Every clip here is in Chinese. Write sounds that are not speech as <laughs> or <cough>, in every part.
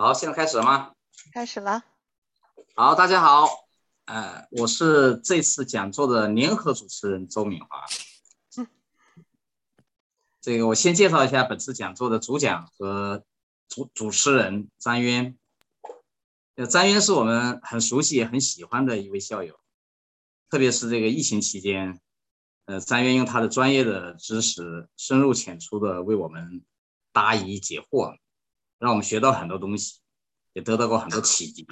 好，现在开始了吗？开始了。好，大家好，呃，我是这次讲座的联合主持人周敏华。嗯。这个我先介绍一下本次讲座的主讲和主主持人张渊。呃，张渊是我们很熟悉也很喜欢的一位校友，特别是这个疫情期间，呃，张渊用他的专业的知识，深入浅出的为我们答疑解惑。让我们学到很多东西，也得到过很多启迪。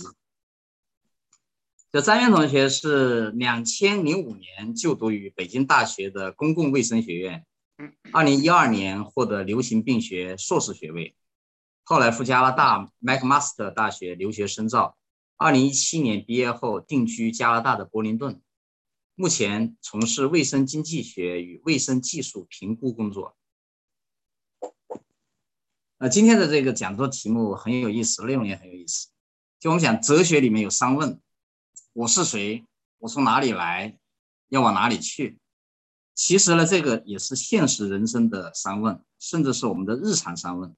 这张渊同学是两千零五年就读于北京大学的公共卫生学院，二零一二年获得流行病学硕士学位，后来赴加拿大麦克马斯特大学留学深造，二零一七年毕业后定居加拿大的柏林顿，目前从事卫生经济学与卫生技术评估工作。那，今天的这个讲座题目很有意思，内容也很有意思。就我们讲哲学里面有三问：我是谁？我从哪里来？要往哪里去？其实呢，这个也是现实人生的三问，甚至是我们的日常三问。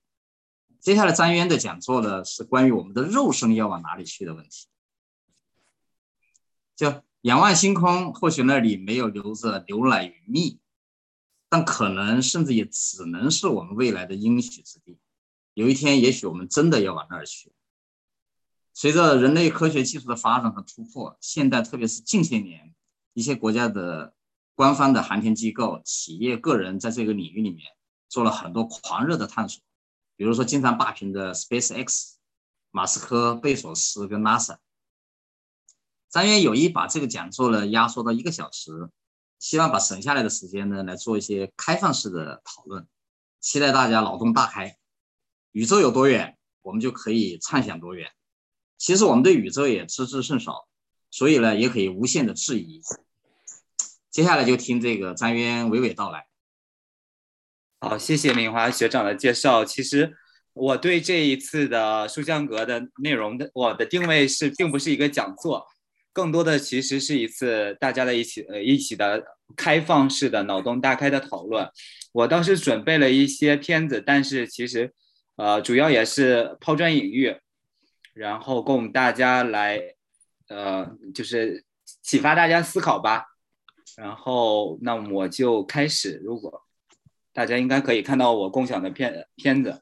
接下来张渊的讲座呢，是关于我们的肉身要往哪里去的问题。就仰望星空，或许那里没有留着牛奶与蜜，但可能甚至也只能是我们未来的应许之地。有一天，也许我们真的要往那儿去。随着人类科学技术的发展和突破，现代特别是近些年，一些国家的官方的航天机构、企业、个人在这个领域里面做了很多狂热的探索。比如说，经常霸屏的 SpaceX、马斯克、贝索斯跟 NASA。张渊有意把这个讲座呢压缩到一个小时，希望把省下来的时间呢来做一些开放式的讨论，期待大家脑洞大开。宇宙有多远，我们就可以畅想多远。其实我们对宇宙也知之甚少，所以呢，也可以无限的质疑。接下来就听这个张渊娓娓道来。好，谢谢明华学长的介绍。其实我对这一次的书香阁的内容的我的定位是，并不是一个讲座，更多的其实是一次大家的一起呃一起的开放式的脑洞大开的讨论。我倒是准备了一些片子，但是其实。呃，主要也是抛砖引玉，然后供大家来，呃，就是启发大家思考吧。然后，那我就开始。如果大家应该可以看到我共享的片片子，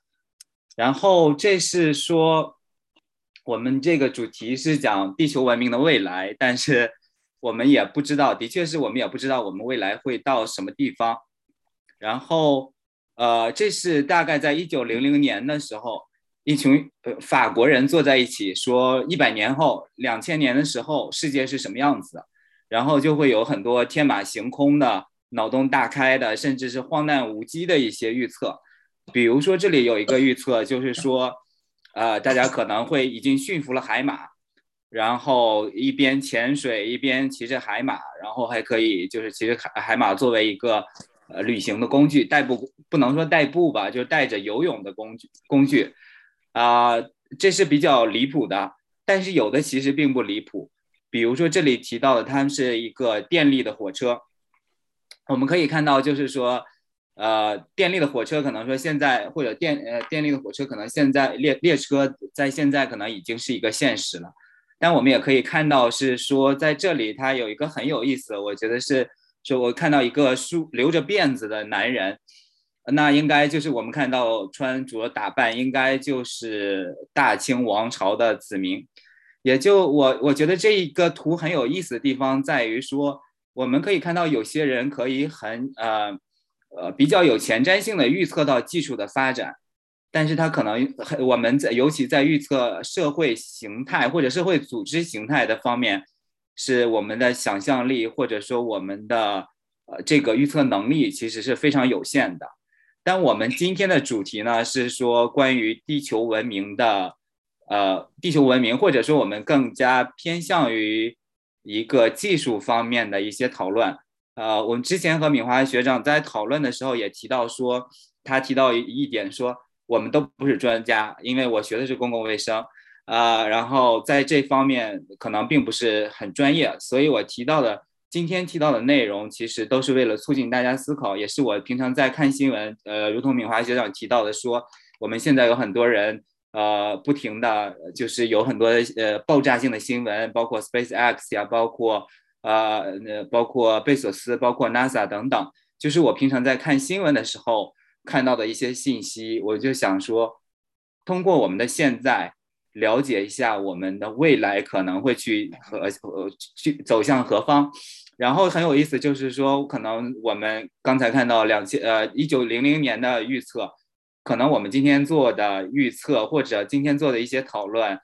然后这是说我们这个主题是讲地球文明的未来，但是我们也不知道，的确是我们也不知道我们未来会到什么地方。然后。呃，这是大概在一九零零年的时候，一群呃法国人坐在一起说，一百年后、两千年的时候，世界是什么样子？然后就会有很多天马行空的、脑洞大开的，甚至是荒诞无稽的一些预测。比如说，这里有一个预测，就是说，呃，大家可能会已经驯服了海马，然后一边潜水一边骑着海马，然后还可以就是骑着海海马作为一个。呃，旅行的工具代步不能说代步吧，就是带着游泳的工具工具，啊，这是比较离谱的。但是有的其实并不离谱，比如说这里提到的，它是一个电力的火车。我们可以看到，就是说，呃，电力的火车可能说现在或者电呃电力的火车可能现在列列车在现在可能已经是一个现实了。但我们也可以看到是说，在这里它有一个很有意思，我觉得是。就我看到一个梳留着辫子的男人，那应该就是我们看到穿着打扮，应该就是大清王朝的子民。也就我我觉得这一个图很有意思的地方在于说，我们可以看到有些人可以很呃呃比较有前瞻性的预测到技术的发展，但是他可能我们在尤其在预测社会形态或者社会组织形态的方面。是我们的想象力，或者说我们的呃这个预测能力，其实是非常有限的。但我们今天的主题呢，是说关于地球文明的，呃，地球文明，或者说我们更加偏向于一个技术方面的一些讨论。呃，我们之前和敏华学长在讨论的时候也提到说，他提到一点说，我们都不是专家，因为我学的是公共卫生。啊，然后在这方面可能并不是很专业，所以我提到的今天提到的内容，其实都是为了促进大家思考，也是我平常在看新闻，呃，如同敏华学长提到的说，我们现在有很多人呃，不停的就是有很多呃爆炸性的新闻，包括 SpaceX 呀，包括呃呃包括贝索斯，包括 NASA 等等，就是我平常在看新闻的时候看到的一些信息，我就想说，通过我们的现在。了解一下我们的未来可能会去和呃去走向何方，然后很有意思，就是说可能我们刚才看到两千呃一九零零年的预测，可能我们今天做的预测或者今天做的一些讨论，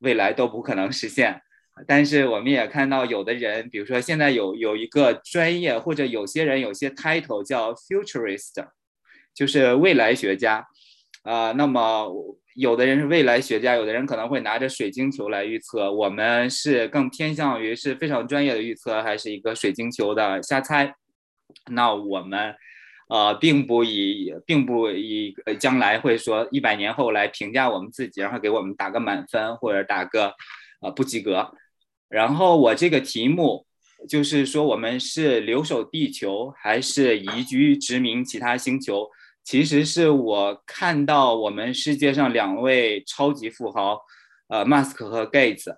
未来都不可能实现。但是我们也看到有的人，比如说现在有有一个专业或者有些人有些 title 叫 futurist，就是未来学家，啊，那么。有的人是未来学家，有的人可能会拿着水晶球来预测。我们是更偏向于是非常专业的预测，还是一个水晶球的瞎猜？那我们，呃，并不以，并不以将来会说一百年后来评价我们自己，然后给我们打个满分或者打个，呃，不及格。然后我这个题目就是说，我们是留守地球，还是移居殖民其他星球？其实是我看到我们世界上两位超级富豪，呃，马斯克和盖茨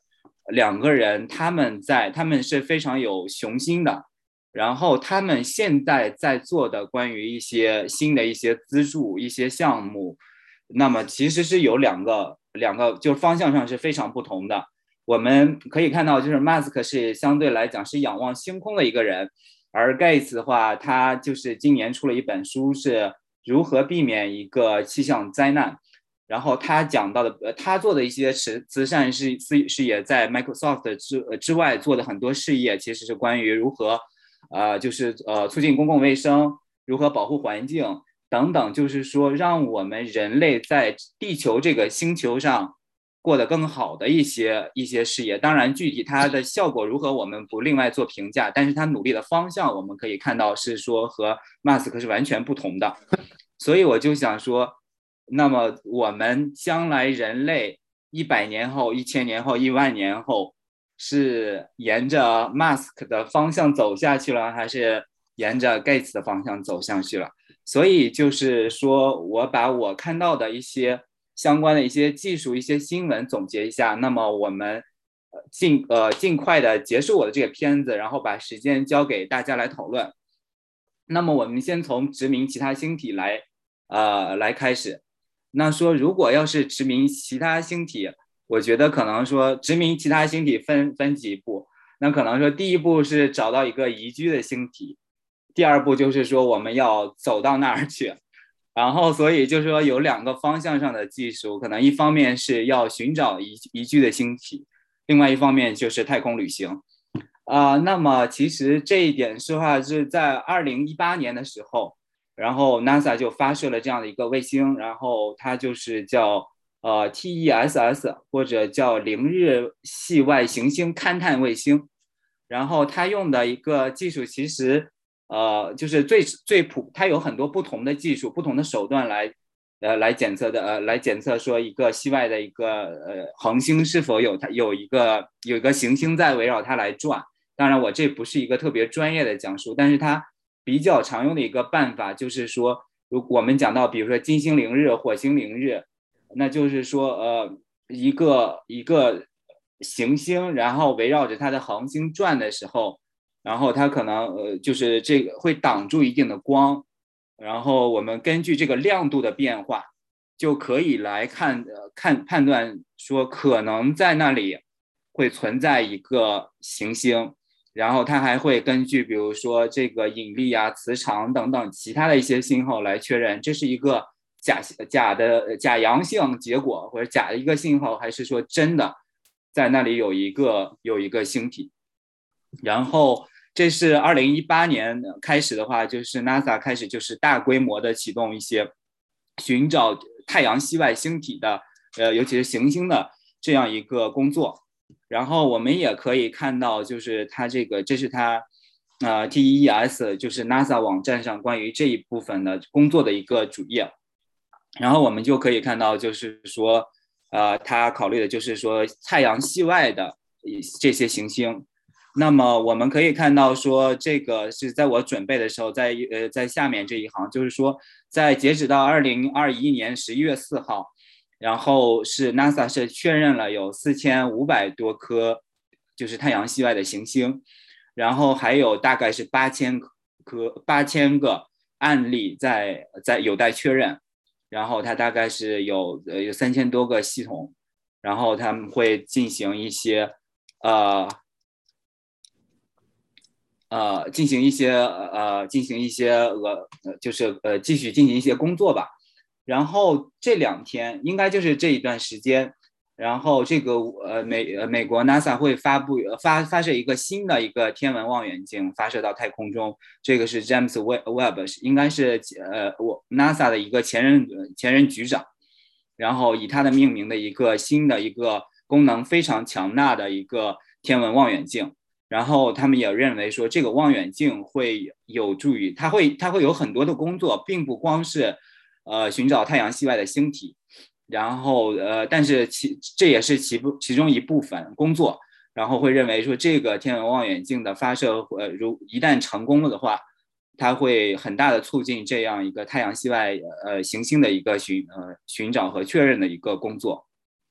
两个人，他们在他们是非常有雄心的，然后他们现在在做的关于一些新的一些资助一些项目，那么其实是有两个两个就方向上是非常不同的。我们可以看到，就是马斯克是相对来讲是仰望星空的一个人，而盖茨的话，他就是今年出了一本书是。如何避免一个气象灾难？然后他讲到的，呃，他做的一些慈慈善事事事业，在 Microsoft 之之外做的很多事业，其实是关于如何，呃，就是呃，促进公共卫生，如何保护环境等等，就是说，让我们人类在地球这个星球上。过得更好的一些一些事业，当然具体它的效果如何，我们不另外做评价。但是它努力的方向，我们可以看到是说和马斯克是完全不同的。所以我就想说，那么我们将来人类一百年后、一千年后、一万年后，是沿着马斯克的方向走下去了，还是沿着盖茨的方向走下去了？所以就是说我把我看到的一些。相关的一些技术、一些新闻总结一下。那么我们尽呃尽快的结束我的这个片子，然后把时间交给大家来讨论。那么我们先从殖民其他星体来呃来开始。那说如果要是殖民其他星体，我觉得可能说殖民其他星体分分几步。那可能说第一步是找到一个宜居的星体，第二步就是说我们要走到那儿去。然后，所以就是说有两个方向上的技术，可能一方面是要寻找宜宜居的星体，另外一方面就是太空旅行。啊，那么其实这一点实话是在二零一八年的时候，然后 NASA 就发射了这样的一个卫星，然后它就是叫呃 TESS 或者叫凌日系外行星勘探卫星，然后它用的一个技术其实。呃，就是最最普，它有很多不同的技术、不同的手段来，呃，来检测的，呃，来检测说一个系外的一个呃恒星是否有它有一个有一个行星在围绕它来转。当然，我这不是一个特别专业的讲述，但是它比较常用的一个办法就是说，如我们讲到，比如说金星凌日、火星凌日，那就是说，呃，一个一个行星，然后围绕着它的恒星转的时候。然后它可能呃就是这个会挡住一定的光，然后我们根据这个亮度的变化，就可以来看呃看判断说可能在那里会存在一个行星，然后它还会根据比如说这个引力啊、磁场等等其他的一些信号来确认这是一个假假的假阳性结果或者假的一个信号，还是说真的在那里有一个有一个星体，然后。这是二零一八年开始的话，就是 NASA 开始就是大规模的启动一些寻找太阳系外星体的，呃，尤其是行星的这样一个工作。然后我们也可以看到，就是它这个，这是它，呃，TES，就是 NASA 网站上关于这一部分的工作的一个主页。然后我们就可以看到，就是说，呃，它考虑的就是说太阳系外的这些行星。那么我们可以看到，说这个是在我准备的时候，在呃在下面这一行，就是说在截止到二零二一年十一月四号，然后是 NASA 是确认了有四千五百多颗，就是太阳系外的行星，然后还有大概是八千颗八千个案例在在有待确认，然后它大概是有呃有三千多个系统，然后他们会进行一些呃。呃，进行一些呃，进行一些呃，就是呃，继续进行一些工作吧。然后这两天应该就是这一段时间，然后这个呃美美国 NASA 会发布发发射一个新的一个天文望远镜发射到太空中，这个是 James Webb 应该是呃我 NASA 的一个前任前任局长，然后以他的命名的一个新的一个功能非常强大的一个天文望远镜。然后他们也认为说，这个望远镜会有助于，它会它会有很多的工作，并不光是，呃，寻找太阳系外的星体，然后呃，但是其这也是其不其中一部分工作。然后会认为说，这个天文望远镜的发射，呃，如一旦成功了的话，它会很大的促进这样一个太阳系外呃行星的一个寻呃寻找和确认的一个工作。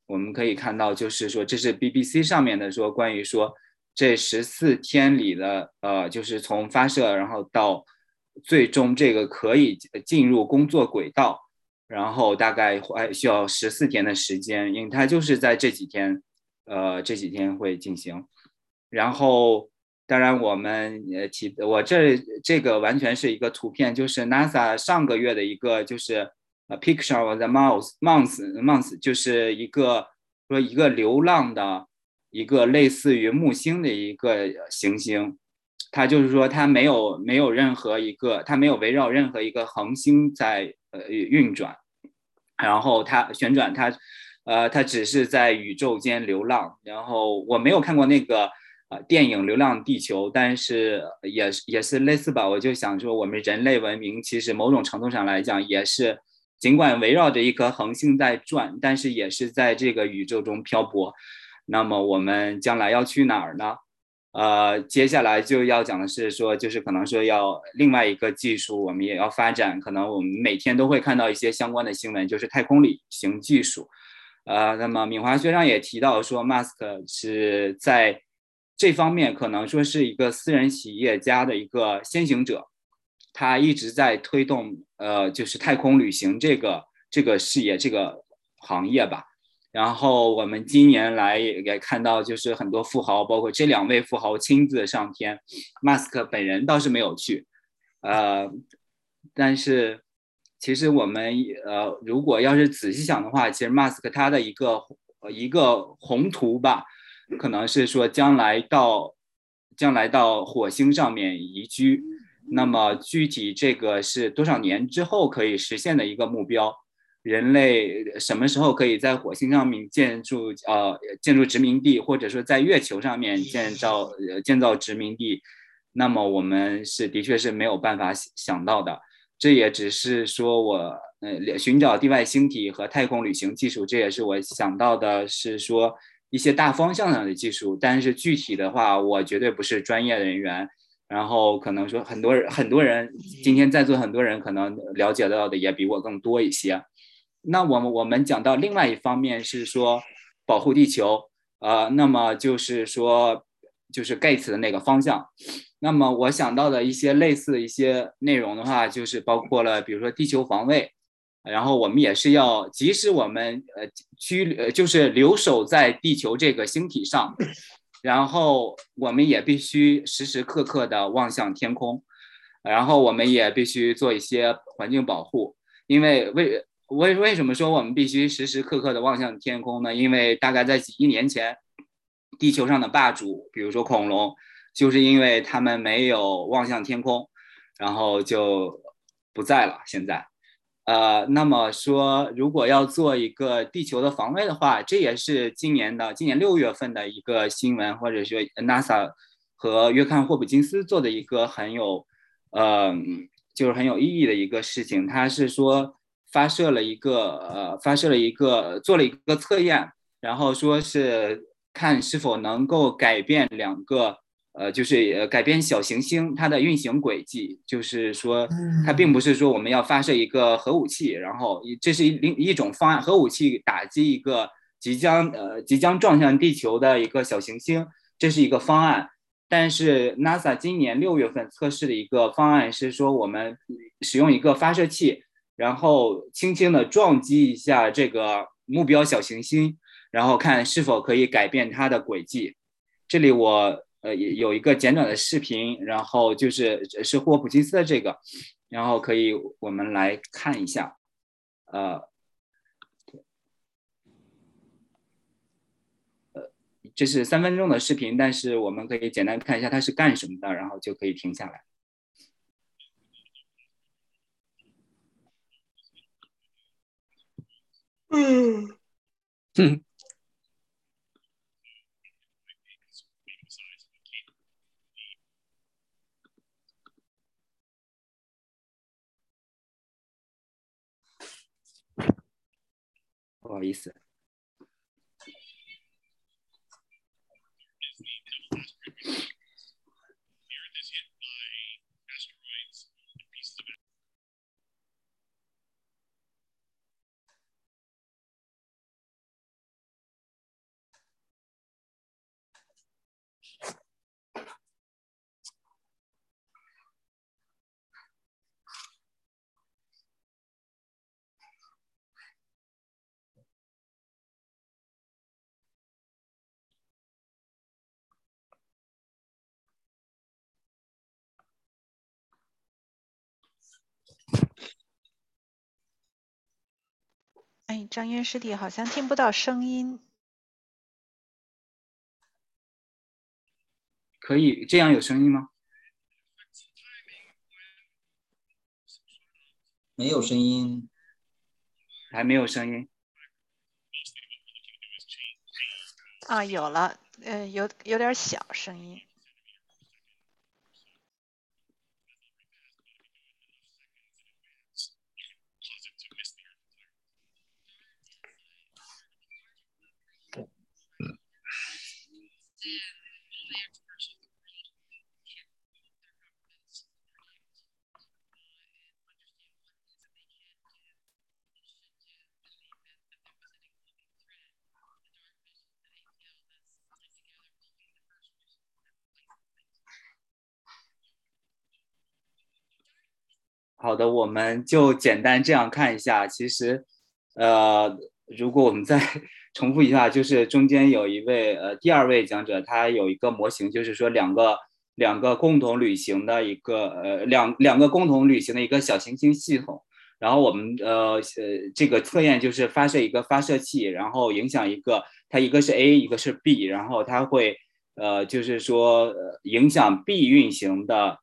我们可以看到，就是说，这是 BBC 上面的说关于说。这十四天里的，呃，就是从发射，然后到最终这个可以进入工作轨道，然后大概会需要十四天的时间，因为它就是在这几天，呃，这几天会进行。然后，当然我们呃提我这这个完全是一个图片，就是 NASA 上个月的一个就是呃 picture of the mouse month month，就是一个说一个流浪的。一个类似于木星的一个行星，它就是说它没有没有任何一个，它没有围绕任何一个恒星在呃运转，然后它旋转它，呃它只是在宇宙间流浪。然后我没有看过那个呃电影《流浪地球》，但是也是也是类似吧。我就想说，我们人类文明其实某种程度上来讲，也是尽管围绕着一颗恒星在转，但是也是在这个宇宙中漂泊。那么我们将来要去哪儿呢？呃，接下来就要讲的是说，就是可能说要另外一个技术，我们也要发展。可能我们每天都会看到一些相关的新闻，就是太空旅行技术。呃，那么敏华学长也提到说，m a s k 是在这方面可能说是一个私人企业家的一个先行者，他一直在推动呃，就是太空旅行这个这个事业这个行业吧。然后我们今年来也看到，就是很多富豪，包括这两位富豪亲自上天，马斯克本人倒是没有去，呃，但是其实我们呃，如果要是仔细想的话，其实马斯克他的一个一个宏图吧，可能是说将来到将来到火星上面移居，那么具体这个是多少年之后可以实现的一个目标。人类什么时候可以在火星上面建筑呃建筑殖民地，或者说在月球上面建造呃建造殖民地？那么我们是的确是没有办法想到的。这也只是说我呃寻找地外星体和太空旅行技术，这也是我想到的是说一些大方向上的技术。但是具体的话，我绝对不是专业人员。然后可能说很多人很多人今天在座很多人可能了解到的也比我更多一些。那我们我们讲到另外一方面是说保护地球，呃，那么就是说就是盖茨的那个方向。那么我想到的一些类似的一些内容的话，就是包括了比如说地球防卫，然后我们也是要，即使我们呃居呃就是留守在地球这个星体上，然后我们也必须时时刻刻的望向天空，然后我们也必须做一些环境保护，因为为。为为什么说我们必须时时刻刻的望向天空呢？因为大概在几亿年前，地球上的霸主，比如说恐龙，就是因为他们没有望向天空，然后就不在了。现在，呃，那么说，如果要做一个地球的防卫的话，这也是今年的今年六月份的一个新闻，或者说 NASA 和约翰霍普金斯做的一个很有，呃，就是很有意义的一个事情。他是说。发射了一个呃，发射了一个做了一个测验，然后说是看是否能够改变两个呃，就是呃改变小行星它的运行轨迹，就是说它并不是说我们要发射一个核武器，然后这是一另一种方案，核武器打击一个即将呃即将撞向地球的一个小行星，这是一个方案。但是 NASA 今年六月份测试的一个方案是说，我们使用一个发射器，然后轻轻的撞击一下这个目标小行星，然后看是否可以改变它的轨迹。这里我。呃，有一个简短的视频，然后就是是霍普金斯的这个，然后可以我们来看一下，呃，呃，这是三分钟的视频，但是我们可以简单看一下它是干什么的，然后就可以停下来。嗯，嗯。不好意思。哎，张渊师弟好像听不到声音。可以这样有声音吗？没有声音，还没有声音。啊，有了，呃，有有点小声音。好的，我们就简单这样看一下。其实，呃，如果我们再 <laughs> 重复一下，就是中间有一位呃第二位讲者，他有一个模型，就是说两个两个共同旅行的一个呃两两个共同旅行的一个小行星系统。然后我们呃呃这个测验就是发射一个发射器，然后影响一个它一个是 A，一个是 B，然后它会呃就是说影响 B 运行的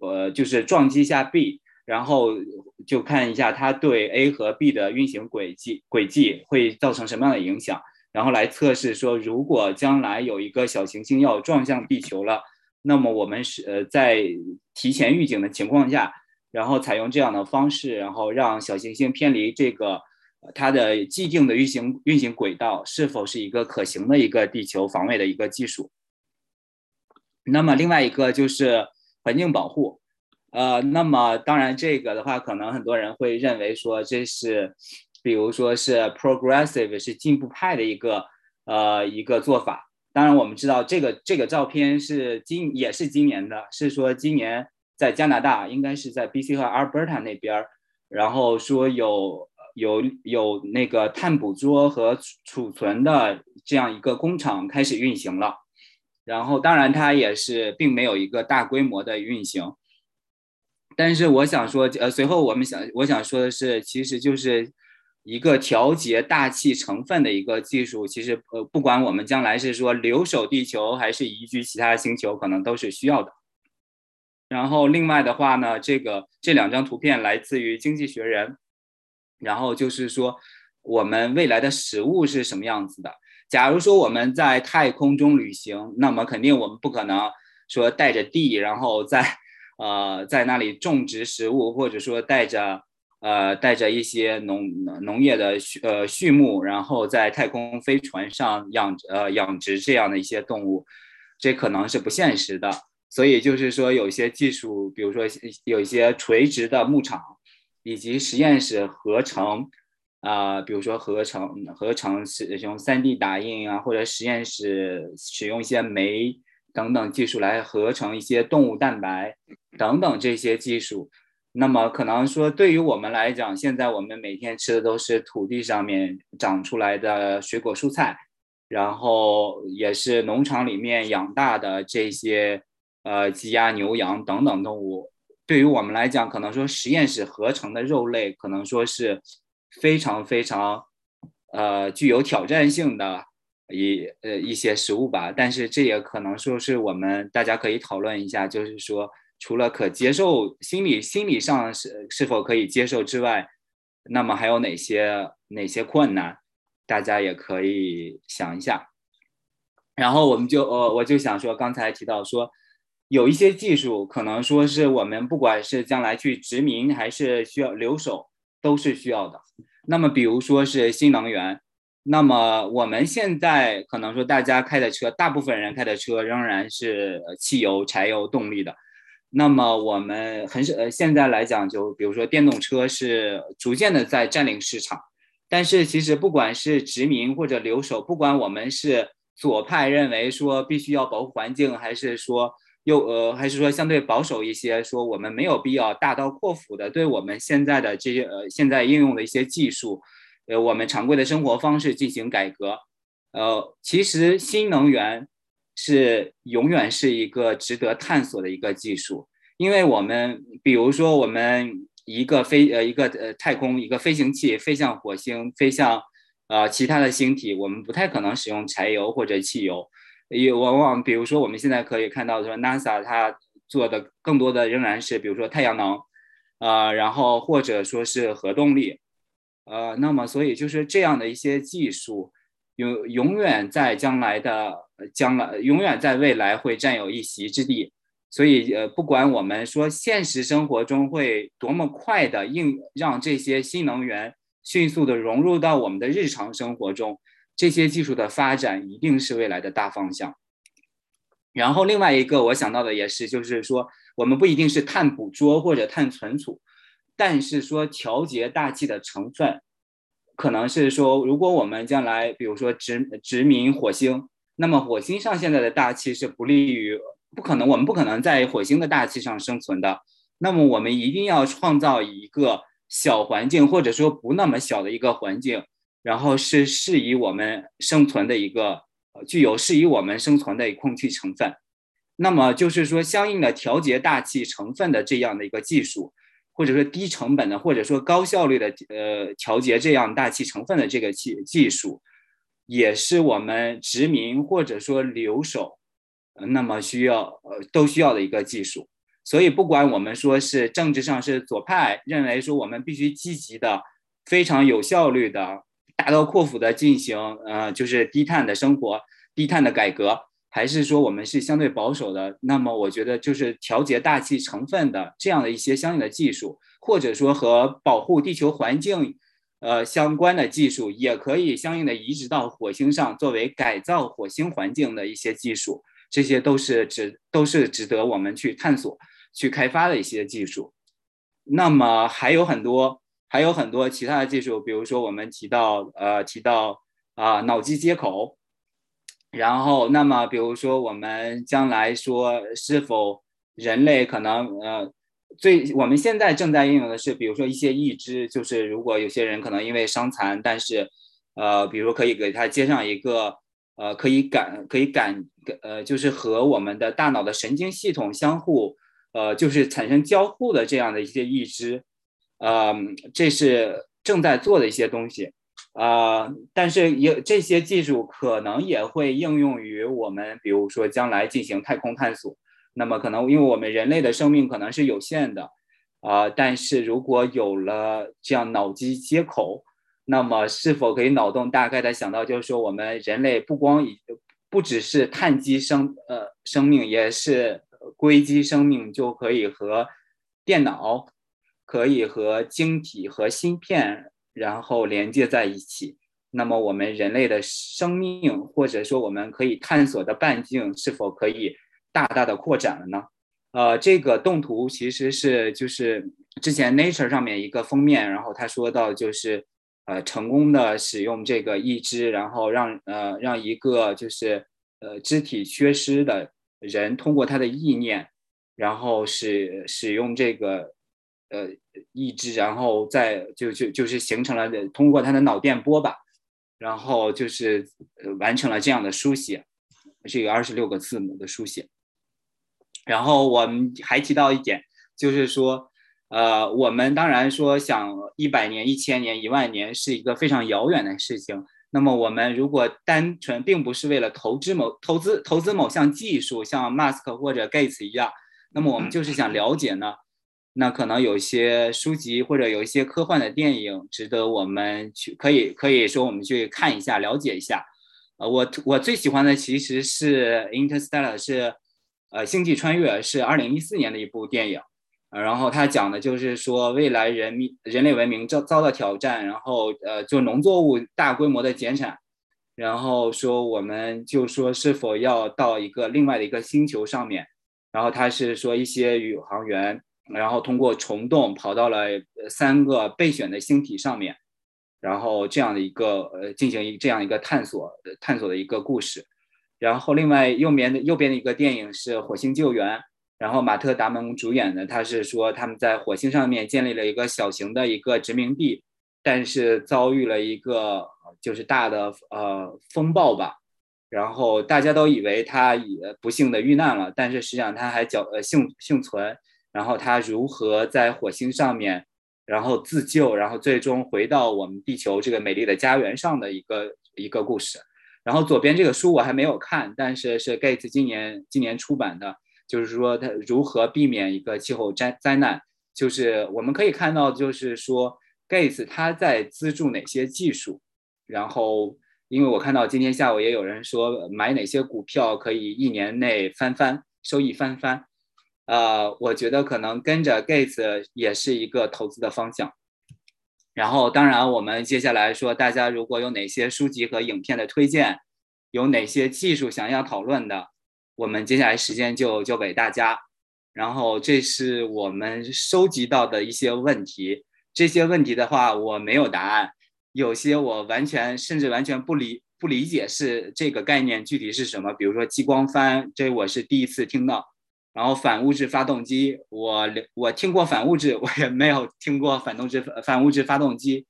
呃就是撞击下 B。然后就看一下它对 A 和 B 的运行轨迹轨迹会造成什么样的影响，然后来测试说，如果将来有一个小行星要撞向地球了，那么我们是呃在提前预警的情况下，然后采用这样的方式，然后让小行星偏离这个它的既定的运行运行轨道，是否是一个可行的一个地球防卫的一个技术？那么另外一个就是环境保护。呃，那么当然，这个的话，可能很多人会认为说这是，比如说是 progressive 是进步派的一个呃一个做法。当然，我们知道这个这个照片是今也是今年的，是说今年在加拿大，应该是在 BC 和 Alberta 那边，然后说有有有那个碳捕捉和储存的这样一个工厂开始运行了。然后，当然它也是并没有一个大规模的运行。但是我想说，呃，随后我们想，我想说的是，其实就是一个调节大气成分的一个技术。其实，呃，不管我们将来是说留守地球，还是移居其他星球，可能都是需要的。然后，另外的话呢，这个这两张图片来自于《经济学人》，然后就是说我们未来的食物是什么样子的。假如说我们在太空中旅行，那么肯定我们不可能说带着地，然后在呃，在那里种植食物，或者说带着呃带着一些农农业的畜呃畜牧，然后在太空飞船上养呃养殖这样的一些动物，这可能是不现实的。所以就是说，有些技术，比如说有一些垂直的牧场，以及实验室合成，啊，比如说合成合成使用 3D 打印啊，或者实验室使用一些酶等等技术来合成一些动物蛋白等等这些技术。那么可能说，对于我们来讲，现在我们每天吃的都是土地上面长出来的水果蔬菜，然后也是农场里面养大的这些。呃，鸡鸭牛羊等等动物，对于我们来讲，可能说实验室合成的肉类，可能说是非常非常呃具有挑战性的一呃一些食物吧。但是这也可能说是我们大家可以讨论一下，就是说除了可接受心理心理上是是否可以接受之外，那么还有哪些哪些困难，大家也可以想一下。然后我们就呃我就想说，刚才提到说。有一些技术可能说是我们不管是将来去殖民还是需要留守，都是需要的。那么，比如说是新能源，那么我们现在可能说大家开的车，大部分人开的车仍然是汽油、柴油动力的。那么我们很少，呃，现在来讲，就比如说电动车是逐渐的在占领市场。但是其实不管是殖民或者留守，不管我们是左派认为说必须要保护环境，还是说。又呃，还是说相对保守一些，说我们没有必要大刀阔斧的对我们现在的这些呃现在应用的一些技术，呃，我们常规的生活方式进行改革。呃，其实新能源是永远是一个值得探索的一个技术，因为我们比如说我们一个飞呃一个呃太空一个飞行器飞向火星，飞向呃其他的星体，我们不太可能使用柴油或者汽油。也往往，比如说我们现在可以看到说，NASA 它做的更多的仍然是，比如说太阳能，呃，然后或者说是核动力，呃，那么所以就是这样的一些技术，永永远在将来的将来，永远在未来会占有一席之地。所以，呃，不管我们说现实生活中会多么快的应让这些新能源迅速的融入到我们的日常生活中。这些技术的发展一定是未来的大方向。然后另外一个我想到的也是，就是说我们不一定是碳捕捉或者碳存储，但是说调节大气的成分，可能是说如果我们将来比如说殖殖民火星，那么火星上现在的大气是不利于，不可能我们不可能在火星的大气上生存的。那么我们一定要创造一个小环境，或者说不那么小的一个环境。然后是适宜我们生存的一个，具有适宜我们生存的空气成分。那么就是说，相应的调节大气成分的这样的一个技术，或者说低成本的，或者说高效率的呃调节这样大气成分的这个技技术，也是我们殖民或者说留守，那么需要呃都需要的一个技术。所以不管我们说是政治上是左派认为说我们必须积极的、非常有效率的。大刀阔斧的进行，呃，就是低碳的生活、低碳的改革，还是说我们是相对保守的？那么我觉得，就是调节大气成分的这样的一些相应的技术，或者说和保护地球环境，呃，相关的技术，也可以相应的移植到火星上，作为改造火星环境的一些技术，这些都是值都是值得我们去探索、去开发的一些技术。那么还有很多。还有很多其他的技术，比如说我们提到呃提到啊脑机接口，然后那么比如说我们将来说是否人类可能呃最我们现在正在应用的是，比如说一些义肢，就是如果有些人可能因为伤残，但是呃比如可以给他接上一个呃可以感可以感呃就是和我们的大脑的神经系统相互呃就是产生交互的这样的一些义肢。呃，这是正在做的一些东西，啊，但是也这些技术可能也会应用于我们，比如说将来进行太空探索。那么可能因为我们人类的生命可能是有限的，啊，但是如果有了这样脑机接口，那么是否可以脑洞大概的想到，就是说我们人类不光以不只是碳基生呃生命，也是硅基生命，就可以和电脑。可以和晶体和芯片然后连接在一起，那么我们人类的生命，或者说我们可以探索的半径，是否可以大大的扩展了呢？呃，这个动图其实是就是之前 Nature 上面一个封面，然后他说到就是呃成功的使用这个义肢，然后让呃让一个就是呃肢体缺失的人通过他的意念，然后使使用这个呃意志，然后再就就就是形成了通过他的脑电波吧，然后就是呃完成了这样的书写，这个二十六个字母的书写。然后我们还提到一点，就是说，呃，我们当然说想一百年、一千年、一万年是一个非常遥远的事情。那么我们如果单纯并不是为了投资某投资投资某项技术，像 Mask 或者 Gates 一样，那么我们就是想了解呢，那可能有些书籍或者有一些科幻的电影值得我们去可以可以说我们去看一下，了解一下。呃，我我最喜欢的其实是 Interstellar 是。呃，星际穿越是二零一四年的一部电影，呃，然后它讲的就是说未来人民人类文明遭遭到挑战，然后呃，就农作物大规模的减产，然后说我们就说是否要到一个另外的一个星球上面，然后他是说一些宇航员，然后通过虫洞跑到了三个备选的星体上面，然后这样的一个呃进行一这样一个探索探索的一个故事。然后，另外右边的右边的一个电影是《火星救援》，然后马特·达蒙主演的。他是说他们在火星上面建立了一个小型的一个殖民地，但是遭遇了一个就是大的呃风暴吧。然后大家都以为他也不幸的遇难了，但是实际上他还侥呃幸幸存。然后他如何在火星上面，然后自救，然后最终回到我们地球这个美丽的家园上的一个一个故事。然后左边这个书我还没有看，但是是 Gates 今年今年出版的，就是说他如何避免一个气候灾灾难。就是我们可以看到，就是说 Gates 他在资助哪些技术。然后，因为我看到今天下午也有人说买哪些股票可以一年内翻番，收益翻番。呃，我觉得可能跟着 Gates 也是一个投资的方向。然后，当然，我们接下来说，大家如果有哪些书籍和影片的推荐，有哪些技术想要讨论的，我们接下来时间就交给大家。然后，这是我们收集到的一些问题。这些问题的话，我没有答案，有些我完全甚至完全不理不理解是这个概念具体是什么。比如说激光帆，这我是第一次听到。然后反物质发动机，我我听过反物质，<laughs> 我也没有听过反动质反物质发动机，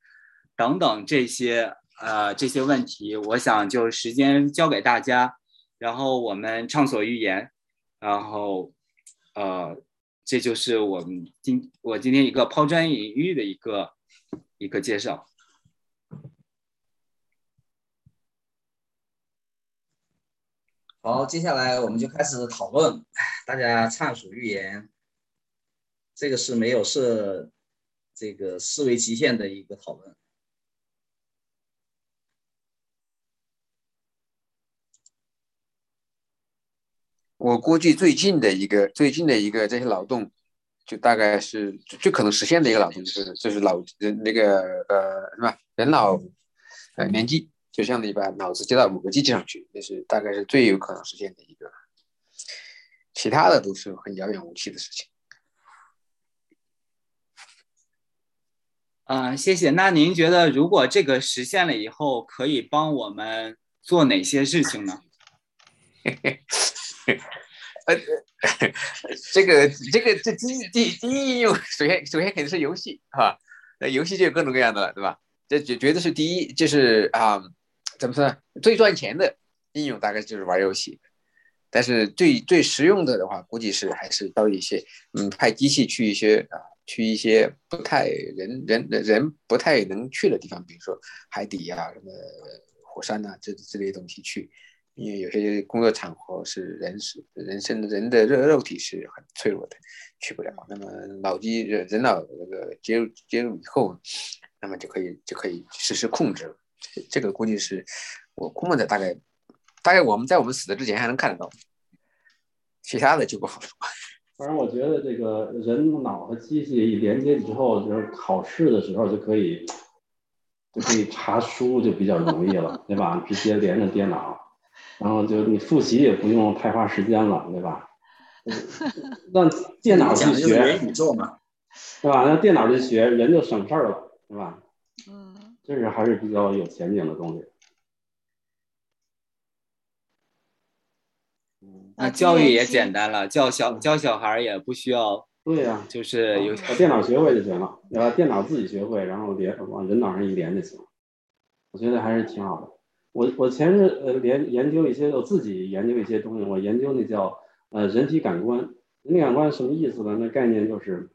等等这些呃这些问题，我想就时间交给大家，然后我们畅所欲言，然后呃这就是我们今我今天一个抛砖引玉的一个一个介绍。好，接下来我们就开始讨论，大家畅所欲言。这个是没有设这个思维极限的一个讨论。我估计最近的一个最近的一个这些劳动，就大概是最可能实现的一个劳动，就是就是老人那个呃什么人老呃年纪。就像你把脑子接到某个机器上去，那是大概是最有可能实现的一个，其他的都是很遥远无期的事情。啊，谢谢。那您觉得，如果这个实现了以后，可以帮我们做哪些事情呢？<laughs> 呃，这个这个这第一第第一应用，首先首先肯定是游戏哈，那游戏就有各种各样的了，对吧？这绝绝对是第一，就是啊。怎么说呢？最赚钱的应用大概就是玩游戏，但是最最实用的的话，估计是还是到一些嗯，派机器去一些啊，去一些不太人人人不太能去的地方，比如说海底呀、什么火山呐这这类东西去，因为有些工作场合是人是人身人的肉肉体是很脆弱的，去不了。那么脑机人人脑那个接入接入以后，那么就可以就可以实时控制了。这个估计是我估摸着，大概大概我们在我们死的之前还能看得到，其他的就不好说。<laughs> 反正我觉得这个人脑和机器一连接之后，就是考试的时候就可以就可以查书，就比较容易了，对吧？直接连着电脑，然后就你复习也不用太花时间了，对吧？<laughs> 让电脑去学，元宇宙嘛。对吧？让电脑去学，人就省事儿了，对吧？嗯，这是还是比较有前景的东西。那教育也简单了，教小教小孩儿也不需要，对呀、就是有把电脑学会就行了，对吧？电脑自己学会，然后连往人脑上一连就行了。我觉得还是挺好的。我我前日呃研研究一些，我自己研究一些东西，我研究那叫呃人体感官。人体感官什么意思呢？那概念就是，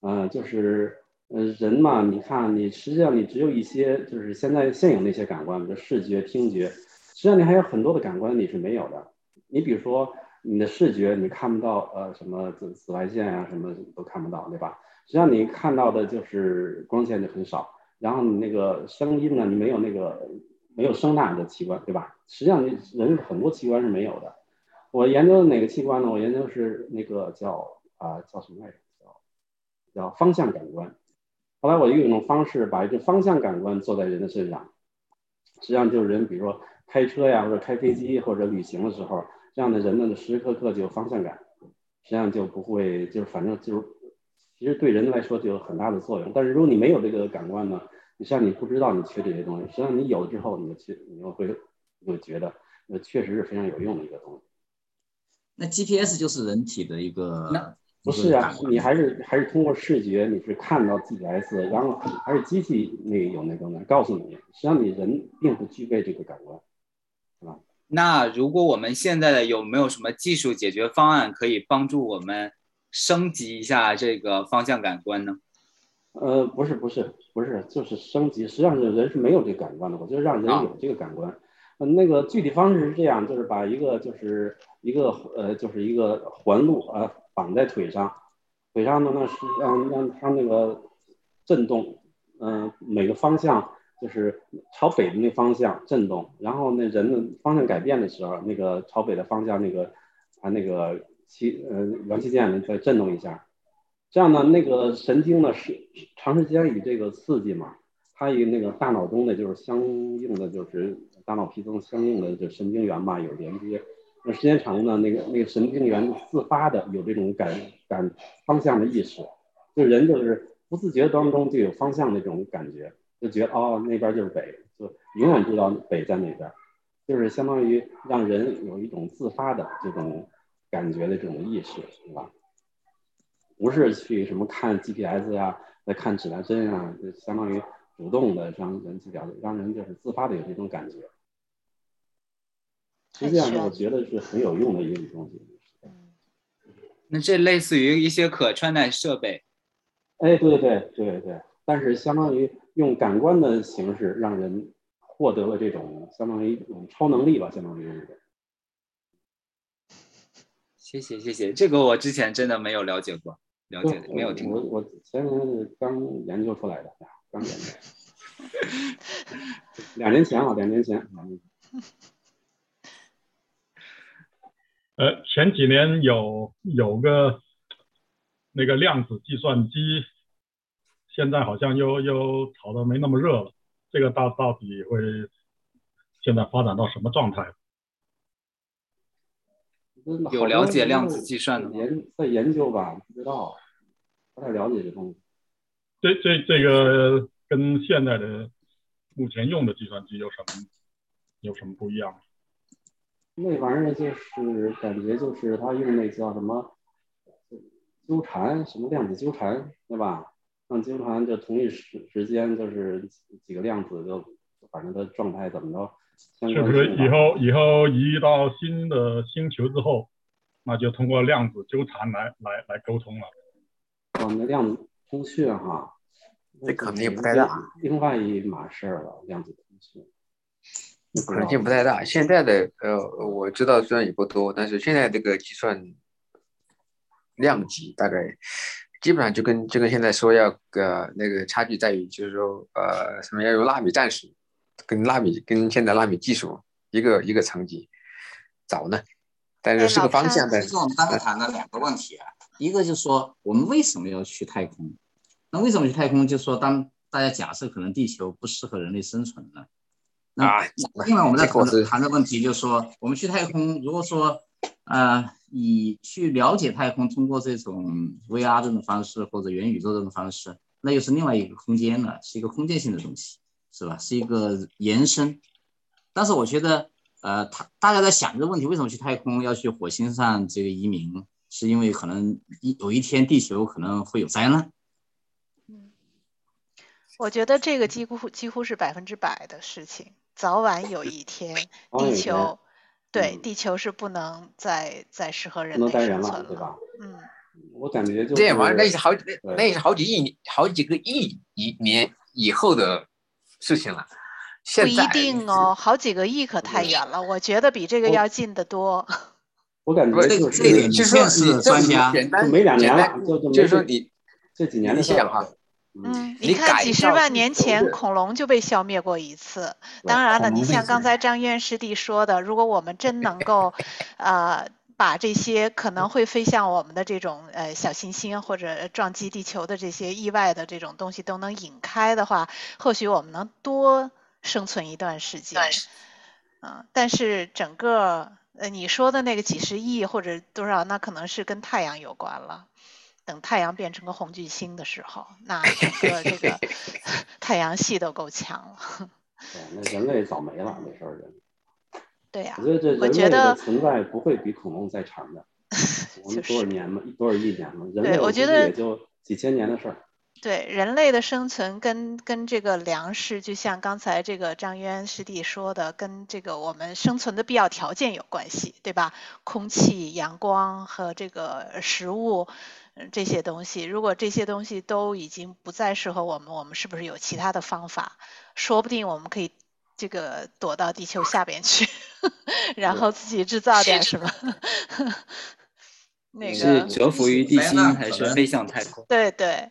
呃，就是呃人嘛，你看你实际上你只有一些就是现在现有那些感官，比如视觉、听觉，实际上你还有很多的感官你是没有的。你比如说你的视觉，你看不到呃什么紫紫外线啊，什么都看不到，对吧？实际上你看到的就是光线就很少，然后你那个声音呢，你没有那个没有声呐的器官，对吧？实际上你人很多器官是没有的。我研究的哪个器官呢？我研究是那个叫啊、叫什么来着？叫叫方向感官。后来我用一种方式把这方向感官做在人的身上，实际上就是人，比如说开车呀，或者开飞机或者旅行的时候，这样的人呢，时时刻刻就有方向感，实际上就不会，就是反正就是，其实对人来说就有很大的作用。但是如果你没有这个感官呢，你实际上你不知道你缺这些东西，实际上你有了之后，你就去，你就会你就觉得，那，确实是非常有用的一个东西。那 GPS 就是人体的一个那不是啊，你还是还是通过视觉，你是看到 GPS，然后还是机器那个有那个呢，告诉你，实际上你人并不具备这个感官。是吧那如果我们现在的有没有什么技术解决方案可以帮助我们升级一下这个方向感官呢？呃，不是不是不是，就是升级。实际上是人是没有这个感官的，我就是让人有这个感官。呃，那个具体方式是这样，就是把一个就是一个呃就是一个环路啊、呃、绑在腿上，腿上呢那是让让它那个震动，嗯、每个方向就是朝北的那方向震动，然后那人的方向改变的时候，那个朝北的方向那个它那个气呃元器件呢再震动一下。这样呢，那个神经呢是长时间与这个刺激嘛，它与那个大脑中的就是相应的就是大脑皮层相应的就神经元吧有连接。那时间长呢，那个那个神经元自发的有这种感感方向的意识，就人就是不自觉当中就有方向的这种感觉，就觉得哦那边就是北，就永远知道北在哪边，就是相当于让人有一种自发的这种感觉的这种意识，对吧？不是去什么看 GPS 呀、啊，再看指南针啊，就相当于主动的让人去了解，让人就是自发的有这种感觉。实际上，我觉得是很有用的一种东西。那这类似于一些可穿戴设备。哎，对对对对，但是相当于用感官的形式让人获得了这种相当于一种超能力吧，相当于这种。谢谢谢谢，这个我之前真的没有了解过，了解没有听过。我我前年是刚研究出来的，刚研究，<laughs> 两年前啊，两年前。呃，前几年有有个那个量子计算机，现在好像又又炒的没那么热了。这个到到底会现在发展到什么状态？有了解量子计算的吗？研在研究吧，不知道，不太了解这东西。这这这个跟现在的目前用的计算机有什么有什么不一样？那玩意儿就是感觉就是他用那叫什么纠缠，什么量子纠缠，对吧？让纠缠就同一时时间就是几个量子就反正它状态怎么着。是不是以后以后移到新的星球之后，那就通过量子纠缠来来来沟通了？哦，那量子通讯哈，这可能也不太大。另外一码事儿了，量子通讯。可能性不太大。现在的呃，我知道虽然也不多，但是现在这个计算量级大概基本上就跟就跟现在说要个那个差距在于，就是说呃什么要用纳米战术，跟纳米跟现在纳米技术一个一个层级早呢，但是是个方向。但是我们刚才谈了两个问题啊，一个就是说我们为什么要去太空？那为什么去太空？就是说当大家假设可能地球不适合人类生存了。啊那另外我们在谈谈的问题就是说，我们去太空，如果说呃以去了解太空，通过这种 VR 这种方式或者元宇宙这种方式，那又是另外一个空间了，是一个空间性的东西，是吧？是一个延伸。但是我觉得，呃，他大家在想这个问题，为什么去太空要去火星上这个移民？是因为可能一有一天地球可能会有灾难。我觉得这个几乎几乎是百分之百的事情，<laughs> 早晚有一天地球，对，嗯地球是不能再再适合人类生存了，对吧？嗯，我感觉就是这玩意儿那是好那是好几亿好几个亿一年以后的事情了。不一定哦，好几个亿可太远了，我觉得比这个要近得多。<laughs> 我感觉就这一点是就是说你这么专家简单就没两年了就是说你这几年的你想哈嗯，你你看几十万年前恐龙就被消灭过一次。当然了，你像刚才张院师弟说的，如果我们真能够，<laughs> 呃，把这些可能会飞向我们的这种呃小行星或者撞击地球的这些意外的这种东西都能引开的话，或许我们能多生存一段时间。嗯，但是整个呃你说的那个几十亿或者多少，那可能是跟太阳有关了。等太阳变成个红巨星的时候，那整 <laughs> 个这个太阳系都够强了。<laughs> 对，那人类早没了，没事儿人。对呀、我觉得人类觉得的存在不会比恐龙再长的。<laughs> 我们就是多少年嘛，多少亿年嘛，人类我觉得也就几千年的事儿。对人类的生存跟跟这个粮食，就像刚才这个张渊师弟说的，跟这个我们生存的必要条件有关系，对吧？空气、阳光和这个食物，嗯这些东西，如果这些东西都已经不再适合我们，我们是不是有其他的方法？说不定我们可以这个躲到地球下边去，<laughs> 然后自己制造点什么。<laughs> 那个是个蛰伏于地心还是飞向太空？对对，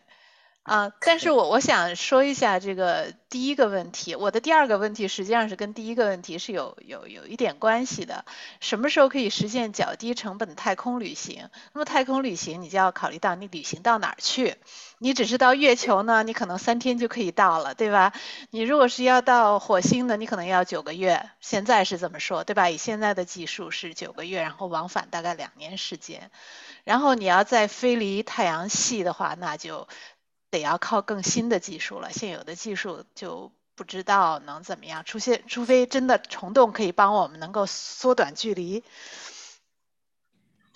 啊、但是我我想说一下这个第一个问题，我的第二个问题实际上是跟第一个问题是有有有一点关系的。什么时候可以实现较低成本太空旅行？那么太空旅行，你就要考虑到你旅行到哪儿去。你只是到月球呢，你可能三天就可以到了，对吧？你如果是要到火星呢，你可能要九个月。现在是这么说，对吧？以现在的技术是九个月，然后往返大概两年时间。然后你要再飞离太阳系的话，那就得要靠更新的技术了。现有的技术就不知道能怎么样，出现除非真的虫洞可以帮我们能够缩短距离。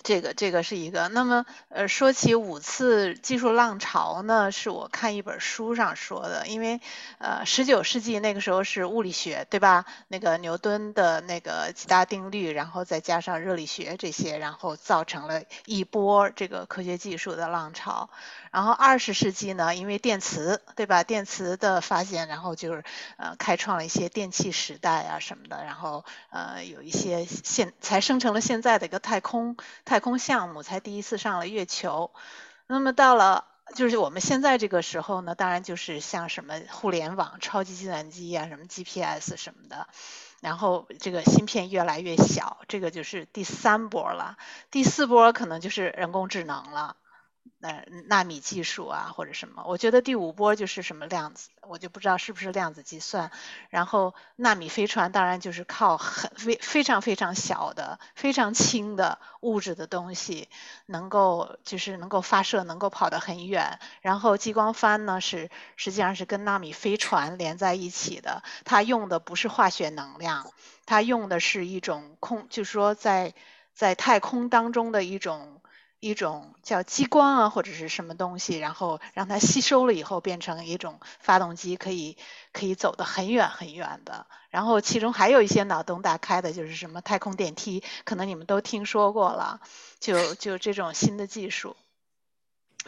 这个这个是一个。那么，呃，说起五次技术浪潮呢，是我看一本书上说的，因为，呃，十九世纪那个时候是物理学，对吧？那个牛顿的那个几大定律，然后再加上热力学这些，然后造成了一波这个科学技术的浪潮。然后二十世纪呢，因为电磁，对吧？电磁的发现，然后就是呃开创了一些电气时代啊什么的，然后呃有一些现才生成了现在的一个太空太太空项目，才第一次上了月球。那么到了就是我们现在这个时候呢，当然就是像什么互联网、超级计算机啊，什么 GPS 什么的。然后这个芯片越来越小，这个就是第三波了。第四波可能就是人工智能了。呃，纳米技术啊，或者什么，我觉得第五波就是什么量子，我就不知道是不是量子计算。然后纳米飞船当然就是靠很非非常非常小的、非常轻的物质的东西，能够就是能够发射，能够跑得很远。然后激光帆呢是实际上是跟纳米飞船连在一起的，它用的不是化学能量，它用的是一种空，就是说在在太空当中的一种。一种叫激光啊，或者是什么东西，然后让它吸收了以后变成一种发动机，可以可以走得很远很远的。然后其中还有一些脑洞大开的，就是什么太空电梯，可能你们都听说过了，就就这种新的技术。